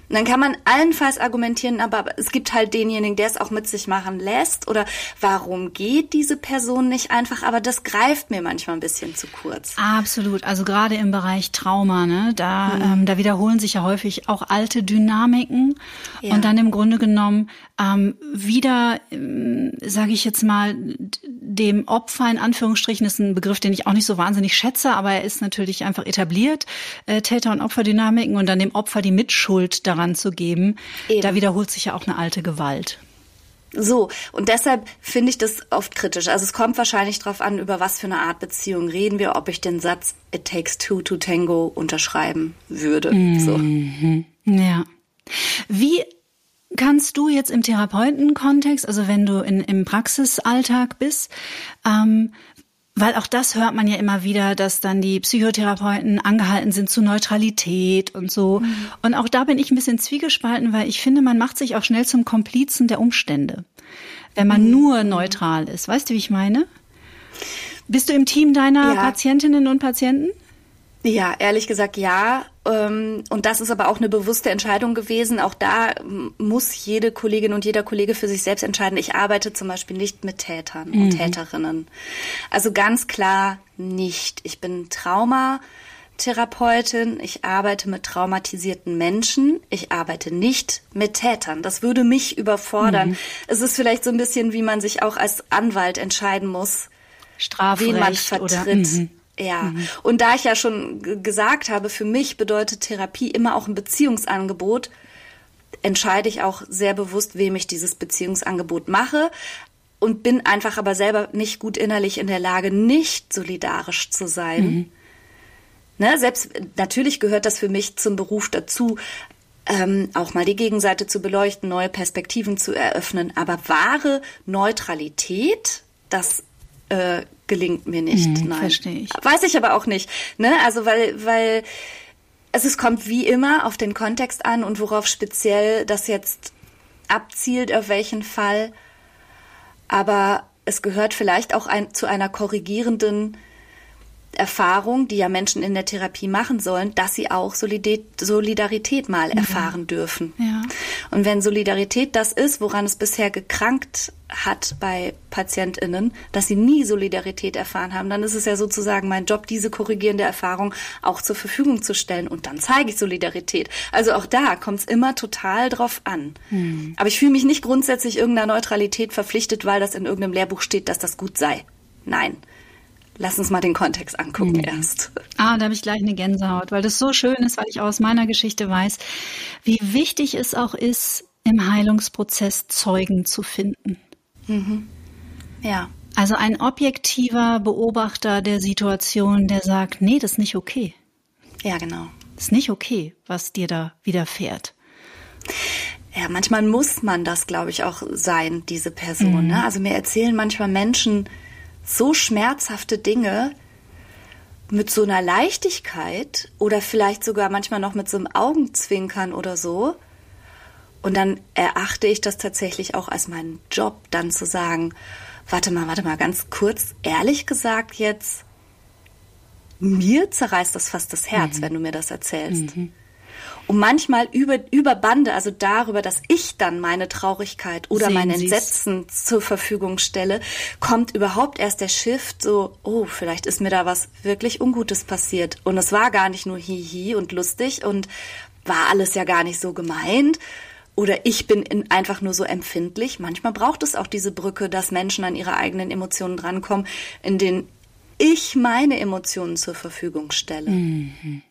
Und dann kann man allenfalls argumentieren, aber es gibt halt denjenigen, der es auch mit sich machen lässt oder warum geht diese Person nicht einfach, aber das greift mir manchmal ein bisschen zu kurz. Absolut, also gerade im Bereich Trauma, ne, da, mhm. ähm, da wiederholen sich ja häufig auch alte Dynamiken ja. und dann im Grunde genommen ähm, wieder, ähm, sage ich jetzt mal, dem Opfer in Anführungsstrichen ist ein Begriff, den ich auch nicht so wahnsinnig schätze, aber er ist natürlich einfach etabliert, äh, Täter- und Opferdynamiken und dann dem Opfer die Mitschuld daran daran zu geben, Eben. da wiederholt sich ja auch eine alte Gewalt. So, und deshalb finde ich das oft kritisch. Also es kommt wahrscheinlich darauf an, über was für eine Art Beziehung reden wir, ob ich den Satz It takes two to tango unterschreiben würde. Mhm. So. Ja. Wie kannst du jetzt im Therapeutenkontext, also wenn du in, im Praxisalltag bist, ähm, weil auch das hört man ja immer wieder, dass dann die Psychotherapeuten angehalten sind zu Neutralität und so. Mhm. Und auch da bin ich ein bisschen zwiegespalten, weil ich finde, man macht sich auch schnell zum Komplizen der Umstände, wenn man mhm. nur neutral ist. Weißt du, wie ich meine? Bist du im Team deiner ja. Patientinnen und Patienten? Ja, ehrlich gesagt ja. Ähm, und das ist aber auch eine bewusste Entscheidung gewesen. Auch da muss jede Kollegin und jeder Kollege für sich selbst entscheiden. Ich arbeite zum Beispiel nicht mit Tätern mhm. und Täterinnen. Also ganz klar nicht. Ich bin Traumatherapeutin. Ich arbeite mit traumatisierten Menschen. Ich arbeite nicht mit Tätern. Das würde mich überfordern. Mhm. Es ist vielleicht so ein bisschen, wie man sich auch als Anwalt entscheiden muss, Strafrecht wen man vertritt. Oder, mhm. Ja, mhm. und da ich ja schon gesagt habe, für mich bedeutet Therapie immer auch ein Beziehungsangebot, entscheide ich auch sehr bewusst, wem ich dieses Beziehungsangebot mache und bin einfach aber selber nicht gut innerlich in der Lage, nicht solidarisch zu sein. Mhm. Ne, selbst natürlich gehört das für mich zum Beruf dazu, ähm, auch mal die Gegenseite zu beleuchten, neue Perspektiven zu eröffnen. Aber wahre Neutralität, das äh, gelingt mir nicht. Hm, Nein. Verstehe ich. Weiß ich aber auch nicht. Ne? Also weil, weil also es kommt wie immer auf den Kontext an und worauf speziell das jetzt abzielt, auf welchen Fall. Aber es gehört vielleicht auch ein, zu einer korrigierenden Erfahrung, die ja Menschen in der Therapie machen sollen, dass sie auch Solidarität mal erfahren dürfen. Ja. Und wenn Solidarität das ist, woran es bisher gekrankt hat bei PatientInnen, dass sie nie Solidarität erfahren haben, dann ist es ja sozusagen mein Job, diese korrigierende Erfahrung auch zur Verfügung zu stellen. Und dann zeige ich Solidarität. Also auch da kommt es immer total drauf an. Hm. Aber ich fühle mich nicht grundsätzlich irgendeiner Neutralität verpflichtet, weil das in irgendeinem Lehrbuch steht, dass das gut sei. Nein. Lass uns mal den Kontext angucken mhm. erst. Ah, da habe ich gleich eine Gänsehaut, weil das so schön ist, weil ich aus meiner Geschichte weiß, wie wichtig es auch ist, im Heilungsprozess Zeugen zu finden. Mhm. Ja. Also ein objektiver Beobachter der Situation, der sagt, nee, das ist nicht okay. Ja, genau. Das ist nicht okay, was dir da widerfährt. Ja, manchmal muss man das, glaube ich, auch sein, diese Person. Mhm. Ne? Also mir erzählen manchmal Menschen, so schmerzhafte Dinge mit so einer Leichtigkeit oder vielleicht sogar manchmal noch mit so einem Augenzwinkern oder so. Und dann erachte ich das tatsächlich auch als meinen Job, dann zu sagen, warte mal, warte mal, ganz kurz, ehrlich gesagt jetzt, mir zerreißt das fast das Herz, mhm. wenn du mir das erzählst. Mhm. Und manchmal über, über Bande, also darüber, dass ich dann meine Traurigkeit oder Sehen mein Entsetzen Sie's. zur Verfügung stelle, kommt überhaupt erst der Shift so, oh, vielleicht ist mir da was wirklich Ungutes passiert. Und es war gar nicht nur hihi und lustig und war alles ja gar nicht so gemeint. Oder ich bin einfach nur so empfindlich. Manchmal braucht es auch diese Brücke, dass Menschen an ihre eigenen Emotionen drankommen, in denen ich meine Emotionen zur Verfügung stelle. Mhm.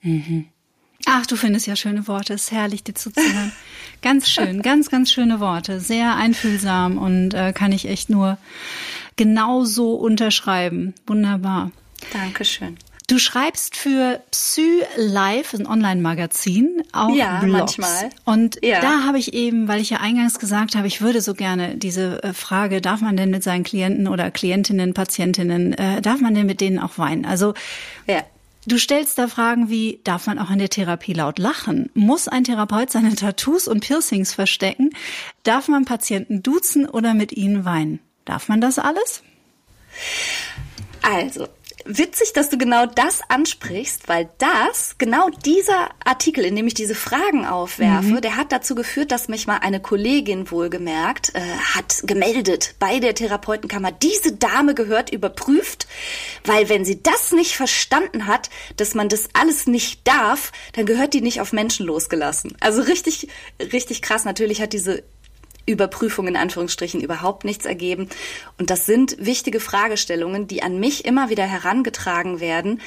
Mhm. Ach, du findest ja schöne Worte. Es ist herrlich, dir zuzuhören. ganz schön, ganz, ganz schöne Worte. Sehr einfühlsam und äh, kann ich echt nur genauso unterschreiben. Wunderbar. Dankeschön. Du schreibst für Psy Live, ein Online-Magazin, auch ja, Blogs. manchmal. Und ja. da habe ich eben, weil ich ja eingangs gesagt habe, ich würde so gerne diese äh, Frage, darf man denn mit seinen Klienten oder Klientinnen, Patientinnen, äh, darf man denn mit denen auch weinen? Also ja. Du stellst da Fragen wie, darf man auch in der Therapie laut lachen? Muss ein Therapeut seine Tattoos und Piercings verstecken? Darf man Patienten duzen oder mit ihnen weinen? Darf man das alles? Also, witzig, dass du genau das ansprichst, weil das, genau dieser Artikel, in dem ich diese Fragen aufwerfe, mhm. der hat dazu geführt, dass mich mal eine Kollegin wohlgemerkt äh, hat gemeldet bei der Therapeutenkammer, diese Dame gehört überprüft, weil wenn sie das nicht verstanden hat, dass man das alles nicht darf, dann gehört die nicht auf Menschen losgelassen. Also richtig, richtig krass. Natürlich hat diese Überprüfung in Anführungsstrichen überhaupt nichts ergeben. Und das sind wichtige Fragestellungen, die an mich immer wieder herangetragen werden,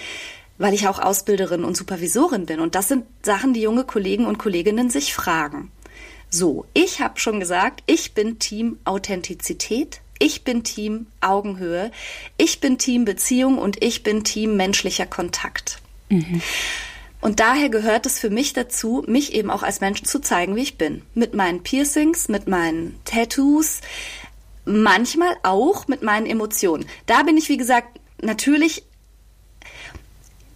weil ich auch Ausbilderin und Supervisorin bin. Und das sind Sachen, die junge Kollegen und Kolleginnen sich fragen. So, ich habe schon gesagt, ich bin Team Authentizität, ich bin Team Augenhöhe, ich bin Team Beziehung und ich bin Team menschlicher Kontakt. Mhm. Und daher gehört es für mich dazu, mich eben auch als Mensch zu zeigen, wie ich bin. Mit meinen Piercings, mit meinen Tattoos, manchmal auch mit meinen Emotionen. Da bin ich, wie gesagt, natürlich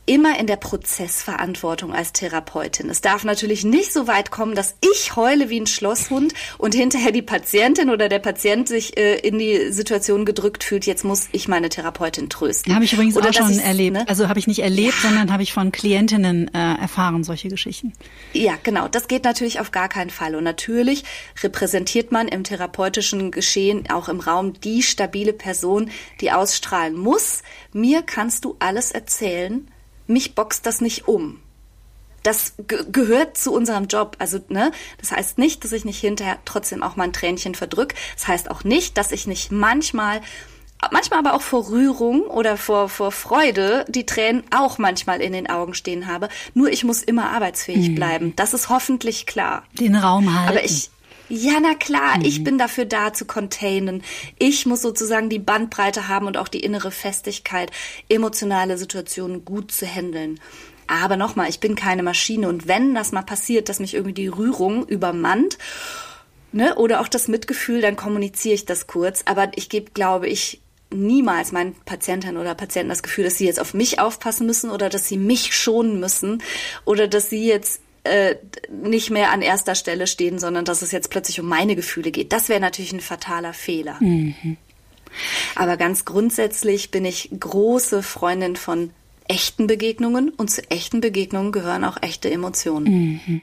immer in der Prozessverantwortung als Therapeutin. Es darf natürlich nicht so weit kommen, dass ich heule wie ein Schlosshund und hinterher die Patientin oder der Patient sich äh, in die Situation gedrückt fühlt, jetzt muss ich meine Therapeutin trösten. Habe ich übrigens oder auch schon erlebt. Ne? Also habe ich nicht erlebt, ja. sondern habe ich von Klientinnen äh, erfahren, solche Geschichten. Ja, genau. Das geht natürlich auf gar keinen Fall. Und natürlich repräsentiert man im therapeutischen Geschehen auch im Raum die stabile Person, die ausstrahlen muss. Mir kannst du alles erzählen, mich boxt das nicht um. Das gehört zu unserem Job. Also, ne, das heißt nicht, dass ich nicht hinterher trotzdem auch mal ein Tränchen verdrück. Das heißt auch nicht, dass ich nicht manchmal manchmal aber auch vor Rührung oder vor, vor Freude die Tränen auch manchmal in den Augen stehen habe. Nur ich muss immer arbeitsfähig mhm. bleiben. Das ist hoffentlich klar. Den Raum halten. Aber ich, ja, na klar, mhm. ich bin dafür da zu containen. Ich muss sozusagen die Bandbreite haben und auch die innere Festigkeit, emotionale Situationen gut zu handeln. Aber nochmal, ich bin keine Maschine und wenn das mal passiert, dass mich irgendwie die Rührung übermannt, ne, oder auch das Mitgefühl, dann kommuniziere ich das kurz. Aber ich gebe, glaube ich, niemals meinen Patientinnen oder Patienten das Gefühl, dass sie jetzt auf mich aufpassen müssen oder dass sie mich schonen müssen oder dass sie jetzt äh, nicht mehr an erster Stelle stehen, sondern dass es jetzt plötzlich um meine Gefühle geht. Das wäre natürlich ein fataler Fehler. Mhm. Aber ganz grundsätzlich bin ich große Freundin von echten Begegnungen und zu echten Begegnungen gehören auch echte Emotionen. Mhm.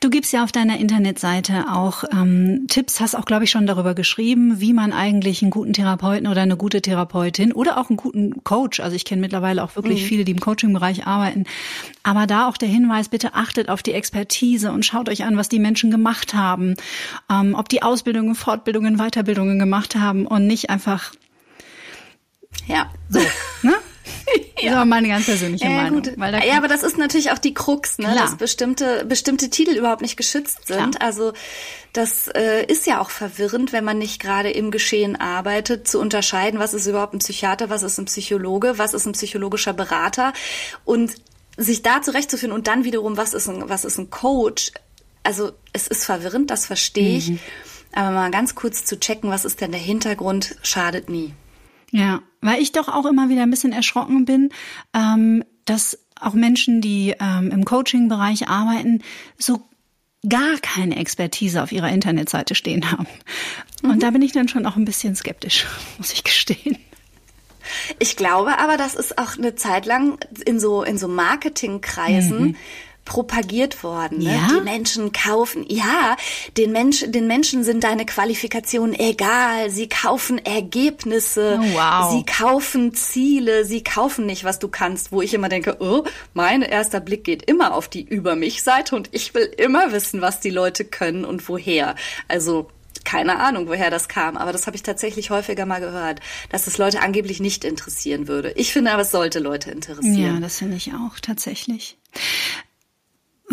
Du gibst ja auf deiner Internetseite auch ähm, Tipps, hast auch, glaube ich, schon darüber geschrieben, wie man eigentlich einen guten Therapeuten oder eine gute Therapeutin oder auch einen guten Coach, also ich kenne mittlerweile auch wirklich mhm. viele, die im Coaching-Bereich arbeiten, aber da auch der Hinweis, bitte achtet auf die Expertise und schaut euch an, was die Menschen gemacht haben, ähm, ob die Ausbildungen, Fortbildungen, Weiterbildungen gemacht haben und nicht einfach ja. So, ne? ja. Das war meine ganz persönliche ja, Meinung. ja, aber das ist natürlich auch die Krux, ne? dass bestimmte, bestimmte Titel überhaupt nicht geschützt sind. Klar. Also das äh, ist ja auch verwirrend, wenn man nicht gerade im Geschehen arbeitet, zu unterscheiden, was ist überhaupt ein Psychiater, was ist ein Psychologe, was ist ein psychologischer Berater und sich da zurechtzufinden und dann wiederum, was ist ein, was ist ein Coach. Also es ist verwirrend, das verstehe ich. Mhm. Aber mal ganz kurz zu checken, was ist denn der Hintergrund, schadet nie. Ja, weil ich doch auch immer wieder ein bisschen erschrocken bin, ähm, dass auch Menschen, die ähm, im Coaching-Bereich arbeiten, so gar keine Expertise auf ihrer Internetseite stehen haben. Und mhm. da bin ich dann schon auch ein bisschen skeptisch, muss ich gestehen. Ich glaube aber, das ist auch eine Zeit lang in so, in so Marketingkreisen mhm propagiert worden. Ne? Ja? Die Menschen kaufen, ja, den, Mensch, den Menschen sind deine Qualifikationen egal. Sie kaufen Ergebnisse, oh, wow. sie kaufen Ziele, sie kaufen nicht, was du kannst. Wo ich immer denke, oh, mein erster Blick geht immer auf die Über mich-Seite und ich will immer wissen, was die Leute können und woher. Also keine Ahnung, woher das kam, aber das habe ich tatsächlich häufiger mal gehört, dass es Leute angeblich nicht interessieren würde. Ich finde aber, es sollte Leute interessieren. Ja, das finde ich auch tatsächlich.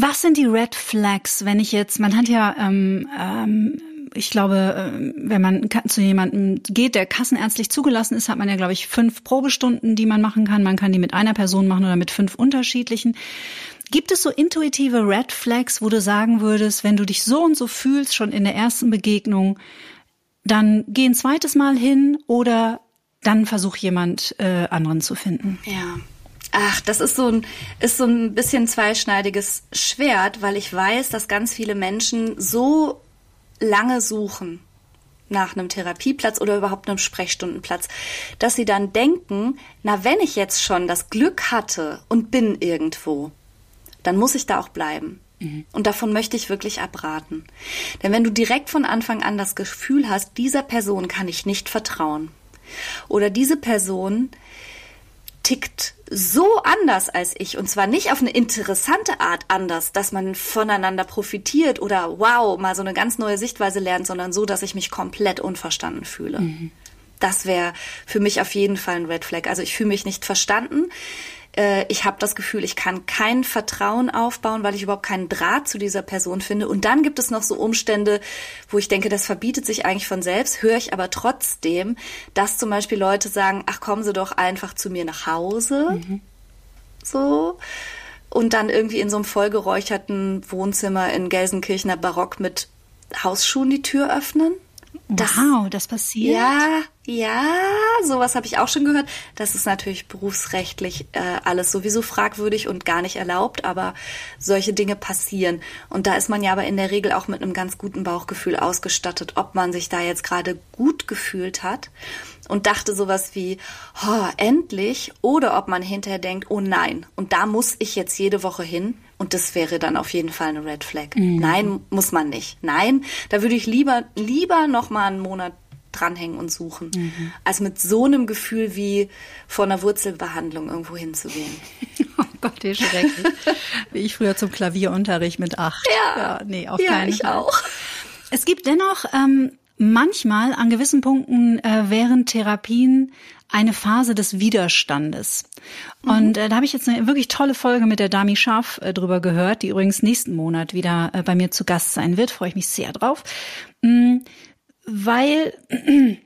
Was sind die Red Flags, wenn ich jetzt, man hat ja, ähm, ähm, ich glaube, äh, wenn man zu jemandem geht, der kassenärztlich zugelassen ist, hat man ja, glaube ich, fünf Probestunden, die man machen kann. Man kann die mit einer Person machen oder mit fünf unterschiedlichen. Gibt es so intuitive Red Flags, wo du sagen würdest, wenn du dich so und so fühlst, schon in der ersten Begegnung, dann geh ein zweites Mal hin oder dann versuch jemand äh, anderen zu finden? Ja. Ach, das ist so ein, ist so ein bisschen zweischneidiges Schwert, weil ich weiß, dass ganz viele Menschen so lange suchen, nach einem Therapieplatz oder überhaupt einem Sprechstundenplatz, dass sie dann denken, na, wenn ich jetzt schon das Glück hatte und bin irgendwo, dann muss ich da auch bleiben. Mhm. Und davon möchte ich wirklich abraten. Denn wenn du direkt von Anfang an das Gefühl hast, dieser Person kann ich nicht vertrauen oder diese Person tickt so anders als ich und zwar nicht auf eine interessante Art anders, dass man voneinander profitiert oder wow, mal so eine ganz neue Sichtweise lernt, sondern so, dass ich mich komplett unverstanden fühle. Mhm. Das wäre für mich auf jeden Fall ein Red Flag. Also ich fühle mich nicht verstanden äh, ich habe das Gefühl, ich kann kein Vertrauen aufbauen, weil ich überhaupt keinen Draht zu dieser Person finde. Und dann gibt es noch so Umstände, wo ich denke, das verbietet sich eigentlich von selbst, höre ich aber trotzdem, dass zum Beispiel Leute sagen, ach, kommen Sie doch einfach zu mir nach Hause. Mhm. So und dann irgendwie in so einem vollgeräucherten Wohnzimmer in Gelsenkirchener Barock mit Hausschuhen die Tür öffnen. Das, wow, das passiert. Ja, ja, sowas habe ich auch schon gehört. Das ist natürlich berufsrechtlich äh, alles sowieso fragwürdig und gar nicht erlaubt, aber solche Dinge passieren. Und da ist man ja aber in der Regel auch mit einem ganz guten Bauchgefühl ausgestattet, ob man sich da jetzt gerade gut gefühlt hat und dachte sowas wie, oh, endlich, oder ob man hinterher denkt, oh nein, und da muss ich jetzt jede Woche hin. Und das wäre dann auf jeden Fall eine Red Flag. Mhm. Nein, muss man nicht. Nein, da würde ich lieber, lieber noch mal einen Monat dranhängen und suchen, mhm. als mit so einem Gefühl wie vor einer Wurzelbehandlung irgendwo hinzugehen. oh Gott, wie schrecklich. wie ich früher zum Klavierunterricht mit acht. Ja, ja nee, auf ja, keinen ich Fall. auch. Es gibt dennoch ähm, manchmal an gewissen Punkten äh, während Therapien eine Phase des Widerstandes. Mhm. Und äh, da habe ich jetzt eine wirklich tolle Folge mit der Dami Scharf äh, drüber gehört, die übrigens nächsten Monat wieder äh, bei mir zu Gast sein wird. Freue ich mich sehr drauf. Mhm weil,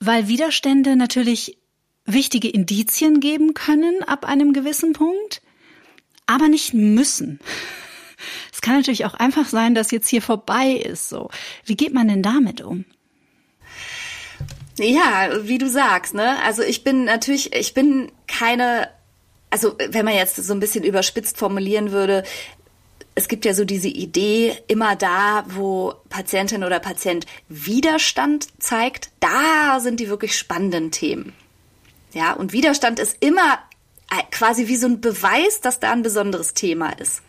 weil Widerstände natürlich wichtige Indizien geben können ab einem gewissen Punkt, aber nicht müssen. Es kann natürlich auch einfach sein, dass jetzt hier vorbei ist, so. Wie geht man denn damit um? Ja, wie du sagst, ne? Also ich bin natürlich, ich bin keine also wenn man jetzt so ein bisschen überspitzt formulieren würde, es gibt ja so diese Idee, immer da, wo Patientin oder Patient Widerstand zeigt, da sind die wirklich spannenden Themen. Ja, und Widerstand ist immer äh, quasi wie so ein Beweis, dass da ein besonderes Thema ist.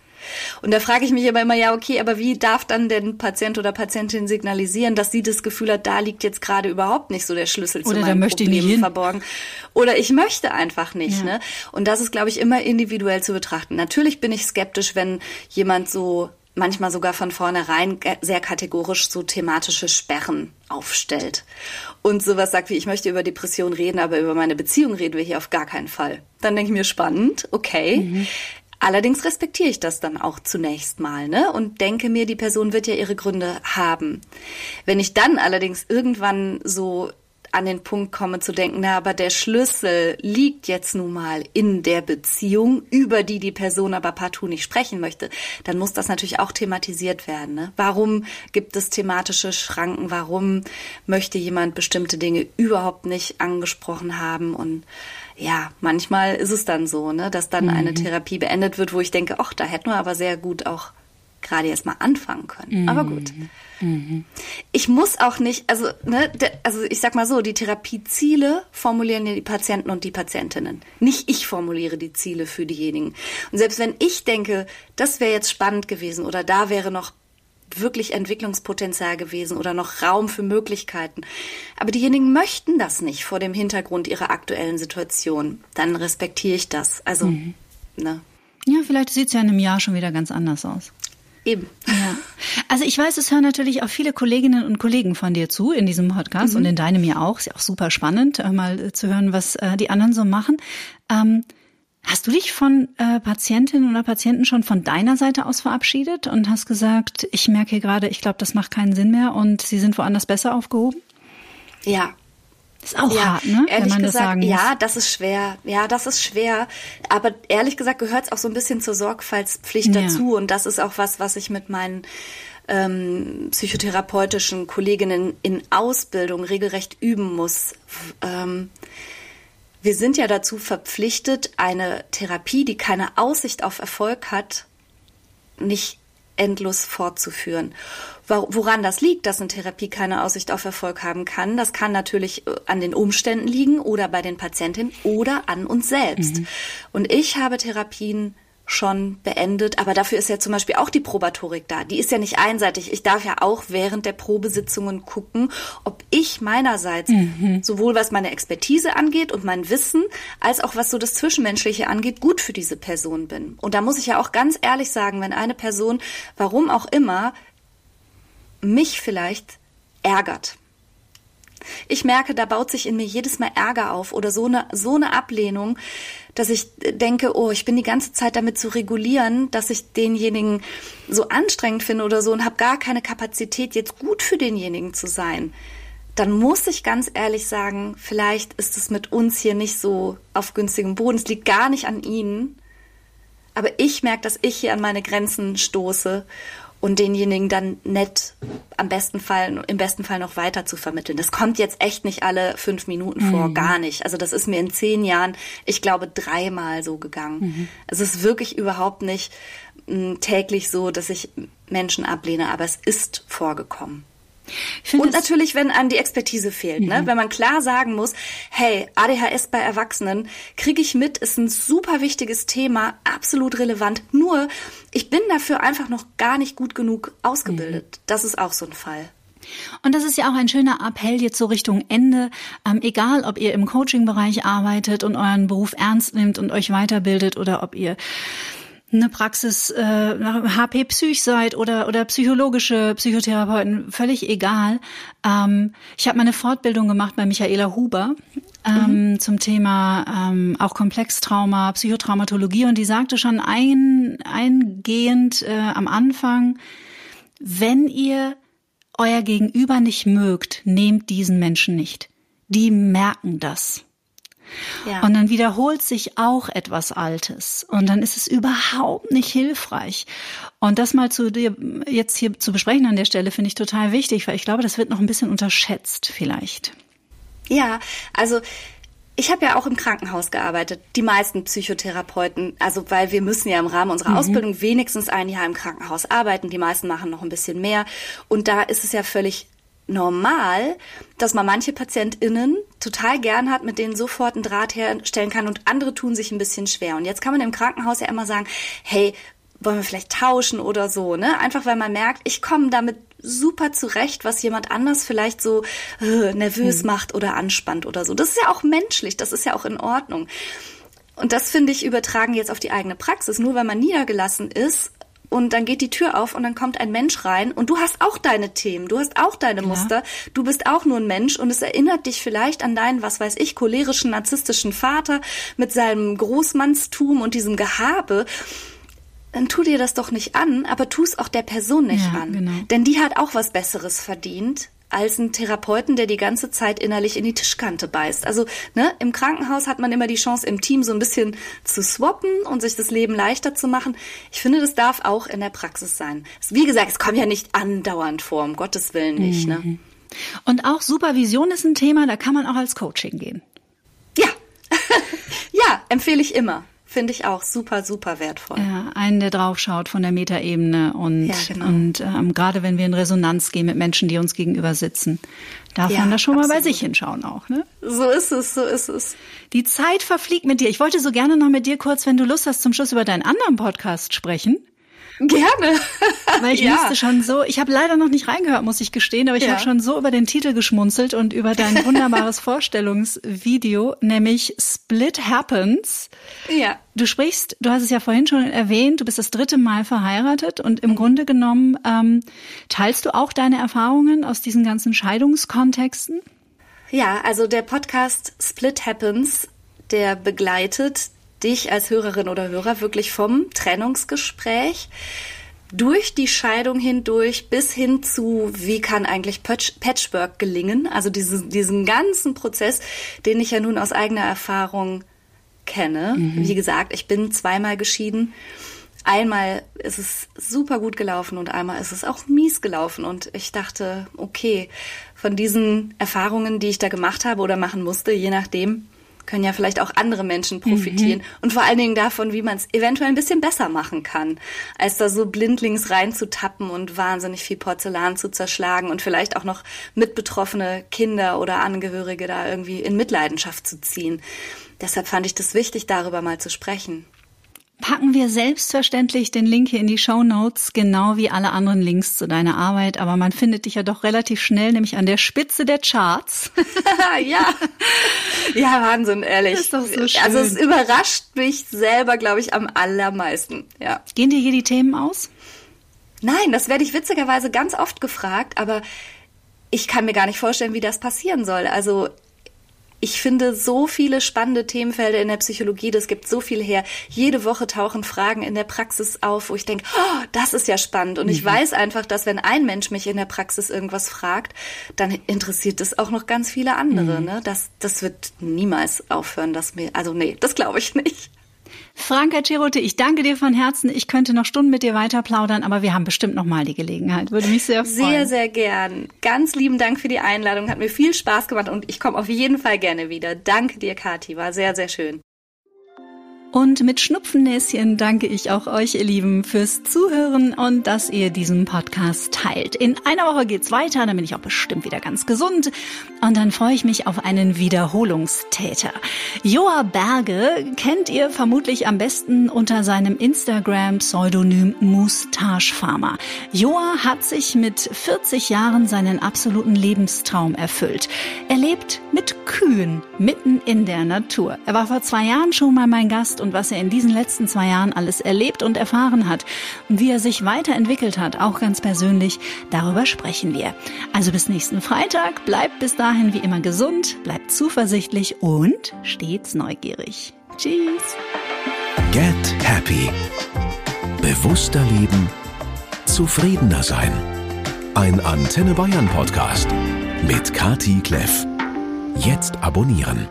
Und da frage ich mich aber immer, ja, okay, aber wie darf dann denn Patient oder Patientin signalisieren, dass sie das Gefühl hat, da liegt jetzt gerade überhaupt nicht so der Schlüssel zu oder meinem möchte Problem verborgen. Oder ich möchte einfach nicht. Ja. Ne? Und das ist, glaube ich, immer individuell zu betrachten. Natürlich bin ich skeptisch, wenn jemand so manchmal sogar von vornherein sehr kategorisch so thematische Sperren aufstellt. Und sowas sagt wie, ich möchte über Depression reden, aber über meine Beziehung reden wir hier auf gar keinen Fall. Dann denke ich mir spannend, okay. Mhm. Allerdings respektiere ich das dann auch zunächst mal, ne? Und denke mir, die Person wird ja ihre Gründe haben. Wenn ich dann allerdings irgendwann so an den Punkt komme zu denken, na, aber der Schlüssel liegt jetzt nun mal in der Beziehung, über die die Person aber partout nicht sprechen möchte, dann muss das natürlich auch thematisiert werden. Ne? Warum gibt es thematische Schranken? Warum möchte jemand bestimmte Dinge überhaupt nicht angesprochen haben? Und ja, manchmal ist es dann so, ne, dass dann mhm. eine Therapie beendet wird, wo ich denke, ach, da hätten wir aber sehr gut auch gerade erst mal anfangen können. Mhm. Aber gut. Mhm. Ich muss auch nicht, also, ne, also ich sag mal so, die Therapieziele formulieren ja die Patienten und die Patientinnen. Nicht ich formuliere die Ziele für diejenigen. Und selbst wenn ich denke, das wäre jetzt spannend gewesen oder da wäre noch wirklich Entwicklungspotenzial gewesen oder noch Raum für Möglichkeiten. Aber diejenigen möchten das nicht vor dem Hintergrund ihrer aktuellen Situation. Dann respektiere ich das. Also, mhm. ne? Ja, vielleicht sieht es ja in einem Jahr schon wieder ganz anders aus. Eben. Ja. Also ich weiß, es hören natürlich auch viele Kolleginnen und Kollegen von dir zu in diesem Podcast mhm. und in deinem ja auch. Ist ja auch super spannend, äh, mal zu hören, was äh, die anderen so machen. Ähm, Hast du dich von äh, Patientinnen oder Patienten schon von deiner Seite aus verabschiedet und hast gesagt, ich merke gerade, ich glaube, das macht keinen Sinn mehr und sie sind woanders besser aufgehoben? Ja. Ist auch ja, hart, ne? Ehrlich Wenn man gesagt, das sagen muss. ja, das ist schwer. Ja, das ist schwer. Aber ehrlich gesagt gehört es auch so ein bisschen zur Sorgfaltspflicht ja. dazu. Und das ist auch was, was ich mit meinen ähm, psychotherapeutischen Kolleginnen in Ausbildung regelrecht üben muss. Ähm, wir sind ja dazu verpflichtet, eine Therapie, die keine Aussicht auf Erfolg hat, nicht endlos fortzuführen. Woran das liegt, dass eine Therapie keine Aussicht auf Erfolg haben kann, das kann natürlich äh, an den Umständen liegen oder bei den Patientinnen oder an uns selbst. Mhm. Und ich habe Therapien schon beendet. Aber dafür ist ja zum Beispiel auch die Probatorik da. Die ist ja nicht einseitig. Ich darf ja auch während der Probesitzungen gucken, ob ich meinerseits mhm. sowohl was meine Expertise angeht und mein Wissen, als auch was so das Zwischenmenschliche angeht, gut für diese Person bin. Und da muss ich ja auch ganz ehrlich sagen, wenn eine Person, warum auch immer, mich vielleicht ärgert ich merke, da baut sich in mir jedes Mal Ärger auf oder so eine, so eine Ablehnung, dass ich denke, oh, ich bin die ganze Zeit damit zu regulieren, dass ich denjenigen so anstrengend finde oder so und habe gar keine Kapazität, jetzt gut für denjenigen zu sein. Dann muss ich ganz ehrlich sagen, vielleicht ist es mit uns hier nicht so auf günstigem Boden. Es liegt gar nicht an Ihnen. Aber ich merke, dass ich hier an meine Grenzen stoße und denjenigen dann nett am besten Fall, im besten Fall noch weiter zu vermitteln. Das kommt jetzt echt nicht alle fünf Minuten vor, mhm. gar nicht. Also das ist mir in zehn Jahren, ich glaube, dreimal so gegangen. Mhm. Es ist wirklich überhaupt nicht m, täglich so, dass ich Menschen ablehne, aber es ist vorgekommen. Und natürlich, wenn einem die Expertise fehlt, ne? mhm. ne? wenn man klar sagen muss, hey, ADHS bei Erwachsenen kriege ich mit, ist ein super wichtiges Thema, absolut relevant. Nur, ich bin dafür einfach noch gar nicht gut genug ausgebildet. Mhm. Das ist auch so ein Fall. Und das ist ja auch ein schöner Appell jetzt so Richtung Ende. Ähm, egal, ob ihr im Coaching-Bereich arbeitet und euren Beruf ernst nimmt und euch weiterbildet oder ob ihr eine Praxis äh, HP Psych seid oder oder psychologische Psychotherapeuten, völlig egal. Ähm, ich habe meine Fortbildung gemacht bei Michaela Huber ähm, mhm. zum Thema ähm, auch Komplextrauma, Psychotraumatologie und die sagte schon ein, eingehend äh, am Anfang, wenn ihr euer Gegenüber nicht mögt, nehmt diesen Menschen nicht. Die merken das. Ja. Und dann wiederholt sich auch etwas Altes. Und dann ist es überhaupt nicht hilfreich. Und das mal zu dir jetzt hier zu besprechen an der Stelle finde ich total wichtig, weil ich glaube, das wird noch ein bisschen unterschätzt vielleicht. Ja, also ich habe ja auch im Krankenhaus gearbeitet, die meisten Psychotherapeuten, also weil wir müssen ja im Rahmen unserer mhm. Ausbildung wenigstens ein Jahr im Krankenhaus arbeiten, die meisten machen noch ein bisschen mehr und da ist es ja völlig normal, dass man manche PatientInnen total gern hat, mit denen sofort einen Draht herstellen kann und andere tun sich ein bisschen schwer. Und jetzt kann man im Krankenhaus ja immer sagen, hey, wollen wir vielleicht tauschen oder so, ne? Einfach weil man merkt, ich komme damit super zurecht, was jemand anders vielleicht so äh, nervös hm. macht oder anspannt oder so. Das ist ja auch menschlich, das ist ja auch in Ordnung. Und das finde ich übertragen jetzt auf die eigene Praxis. Nur weil man niedergelassen ist und dann geht die Tür auf und dann kommt ein Mensch rein und du hast auch deine Themen, du hast auch deine ja. Muster, du bist auch nur ein Mensch und es erinnert dich vielleicht an deinen, was weiß ich, cholerischen, narzisstischen Vater mit seinem Großmannstum und diesem Gehabe dann tu dir das doch nicht an, aber tu es auch der Person nicht ja, an. Genau. Denn die hat auch was Besseres verdient als ein Therapeuten, der die ganze Zeit innerlich in die Tischkante beißt. Also ne, im Krankenhaus hat man immer die Chance, im Team so ein bisschen zu swappen und sich das Leben leichter zu machen. Ich finde, das darf auch in der Praxis sein. Wie gesagt, es kommt ja nicht andauernd vor, um Gottes Willen nicht. Ne? Mhm. Ne? Und auch Supervision ist ein Thema, da kann man auch als Coaching gehen. Ja, ja, empfehle ich immer. Finde ich auch super, super wertvoll. Ja, einen, der draufschaut von der Metaebene und, ja, genau. und ähm, gerade wenn wir in Resonanz gehen mit Menschen, die uns gegenüber sitzen, darf ja, man da schon absolut. mal bei sich hinschauen auch, ne? So ist es, so ist es. Die Zeit verfliegt mit dir. Ich wollte so gerne noch mit dir kurz, wenn du Lust hast, zum Schluss über deinen anderen Podcast sprechen. Gerne. Weil ich ja. musste schon so, ich habe leider noch nicht reingehört, muss ich gestehen, aber ich ja. habe schon so über den Titel geschmunzelt und über dein wunderbares Vorstellungsvideo, nämlich Split Happens. Ja. Du sprichst, du hast es ja vorhin schon erwähnt, du bist das dritte Mal verheiratet und im mhm. Grunde genommen ähm, teilst du auch deine Erfahrungen aus diesen ganzen Scheidungskontexten? Ja, also der Podcast Split Happens, der begleitet dich als Hörerin oder Hörer wirklich vom Trennungsgespräch durch die Scheidung hindurch bis hin zu, wie kann eigentlich Patchwork gelingen? Also diesen, diesen ganzen Prozess, den ich ja nun aus eigener Erfahrung kenne. Mhm. Wie gesagt, ich bin zweimal geschieden. Einmal ist es super gut gelaufen und einmal ist es auch mies gelaufen. Und ich dachte, okay, von diesen Erfahrungen, die ich da gemacht habe oder machen musste, je nachdem, können ja vielleicht auch andere Menschen profitieren. Mhm. Und vor allen Dingen davon, wie man es eventuell ein bisschen besser machen kann, als da so blindlings reinzutappen und wahnsinnig viel Porzellan zu zerschlagen und vielleicht auch noch mitbetroffene Kinder oder Angehörige da irgendwie in Mitleidenschaft zu ziehen. Deshalb fand ich das wichtig, darüber mal zu sprechen packen wir selbstverständlich den Link hier in die Show Notes, genau wie alle anderen Links zu deiner Arbeit. Aber man findet dich ja doch relativ schnell, nämlich an der Spitze der Charts. ja. Ja, Wahnsinn, ehrlich. Das ist doch so schön. Also es überrascht mich selber, glaube ich, am allermeisten. Ja. Gehen dir hier die Themen aus? Nein, das werde ich witzigerweise ganz oft gefragt, aber ich kann mir gar nicht vorstellen, wie das passieren soll. Also ich finde so viele spannende Themenfelder in der Psychologie, das gibt so viel her. Jede Woche tauchen Fragen in der Praxis auf, wo ich denke, oh, das ist ja spannend. Und mhm. ich weiß einfach, dass wenn ein Mensch mich in der Praxis irgendwas fragt, dann interessiert es auch noch ganz viele andere. Mhm. Ne? Das, das wird niemals aufhören, dass mir, also nee, das glaube ich nicht. Franka Cerote, ich danke dir von Herzen. Ich könnte noch Stunden mit dir weiter plaudern, aber wir haben bestimmt noch mal die Gelegenheit. Würde mich sehr freuen. Sehr, sehr gern. Ganz lieben Dank für die Einladung. Hat mir viel Spaß gemacht und ich komme auf jeden Fall gerne wieder. Danke dir, Kathi. War sehr, sehr schön. Und mit Schnupfennäschen danke ich auch euch, ihr Lieben, fürs Zuhören und dass ihr diesen Podcast teilt. In einer Woche geht's weiter, dann bin ich auch bestimmt wieder ganz gesund. Und dann freue ich mich auf einen Wiederholungstäter. Joa Berge kennt ihr vermutlich am besten unter seinem Instagram-Pseudonym Moustache Farmer. Joa hat sich mit 40 Jahren seinen absoluten Lebenstraum erfüllt. Er lebt mit Kühen mitten in der Natur. Er war vor zwei Jahren schon mal mein Gast und was er in diesen letzten zwei Jahren alles erlebt und erfahren hat und wie er sich weiterentwickelt hat, auch ganz persönlich, darüber sprechen wir. Also bis nächsten Freitag, bleibt bis dahin wie immer gesund, bleibt zuversichtlich und stets neugierig. Tschüss. Get Happy. Bewusster leben, zufriedener sein. Ein Antenne Bayern Podcast mit Kati Kleff. Jetzt abonnieren.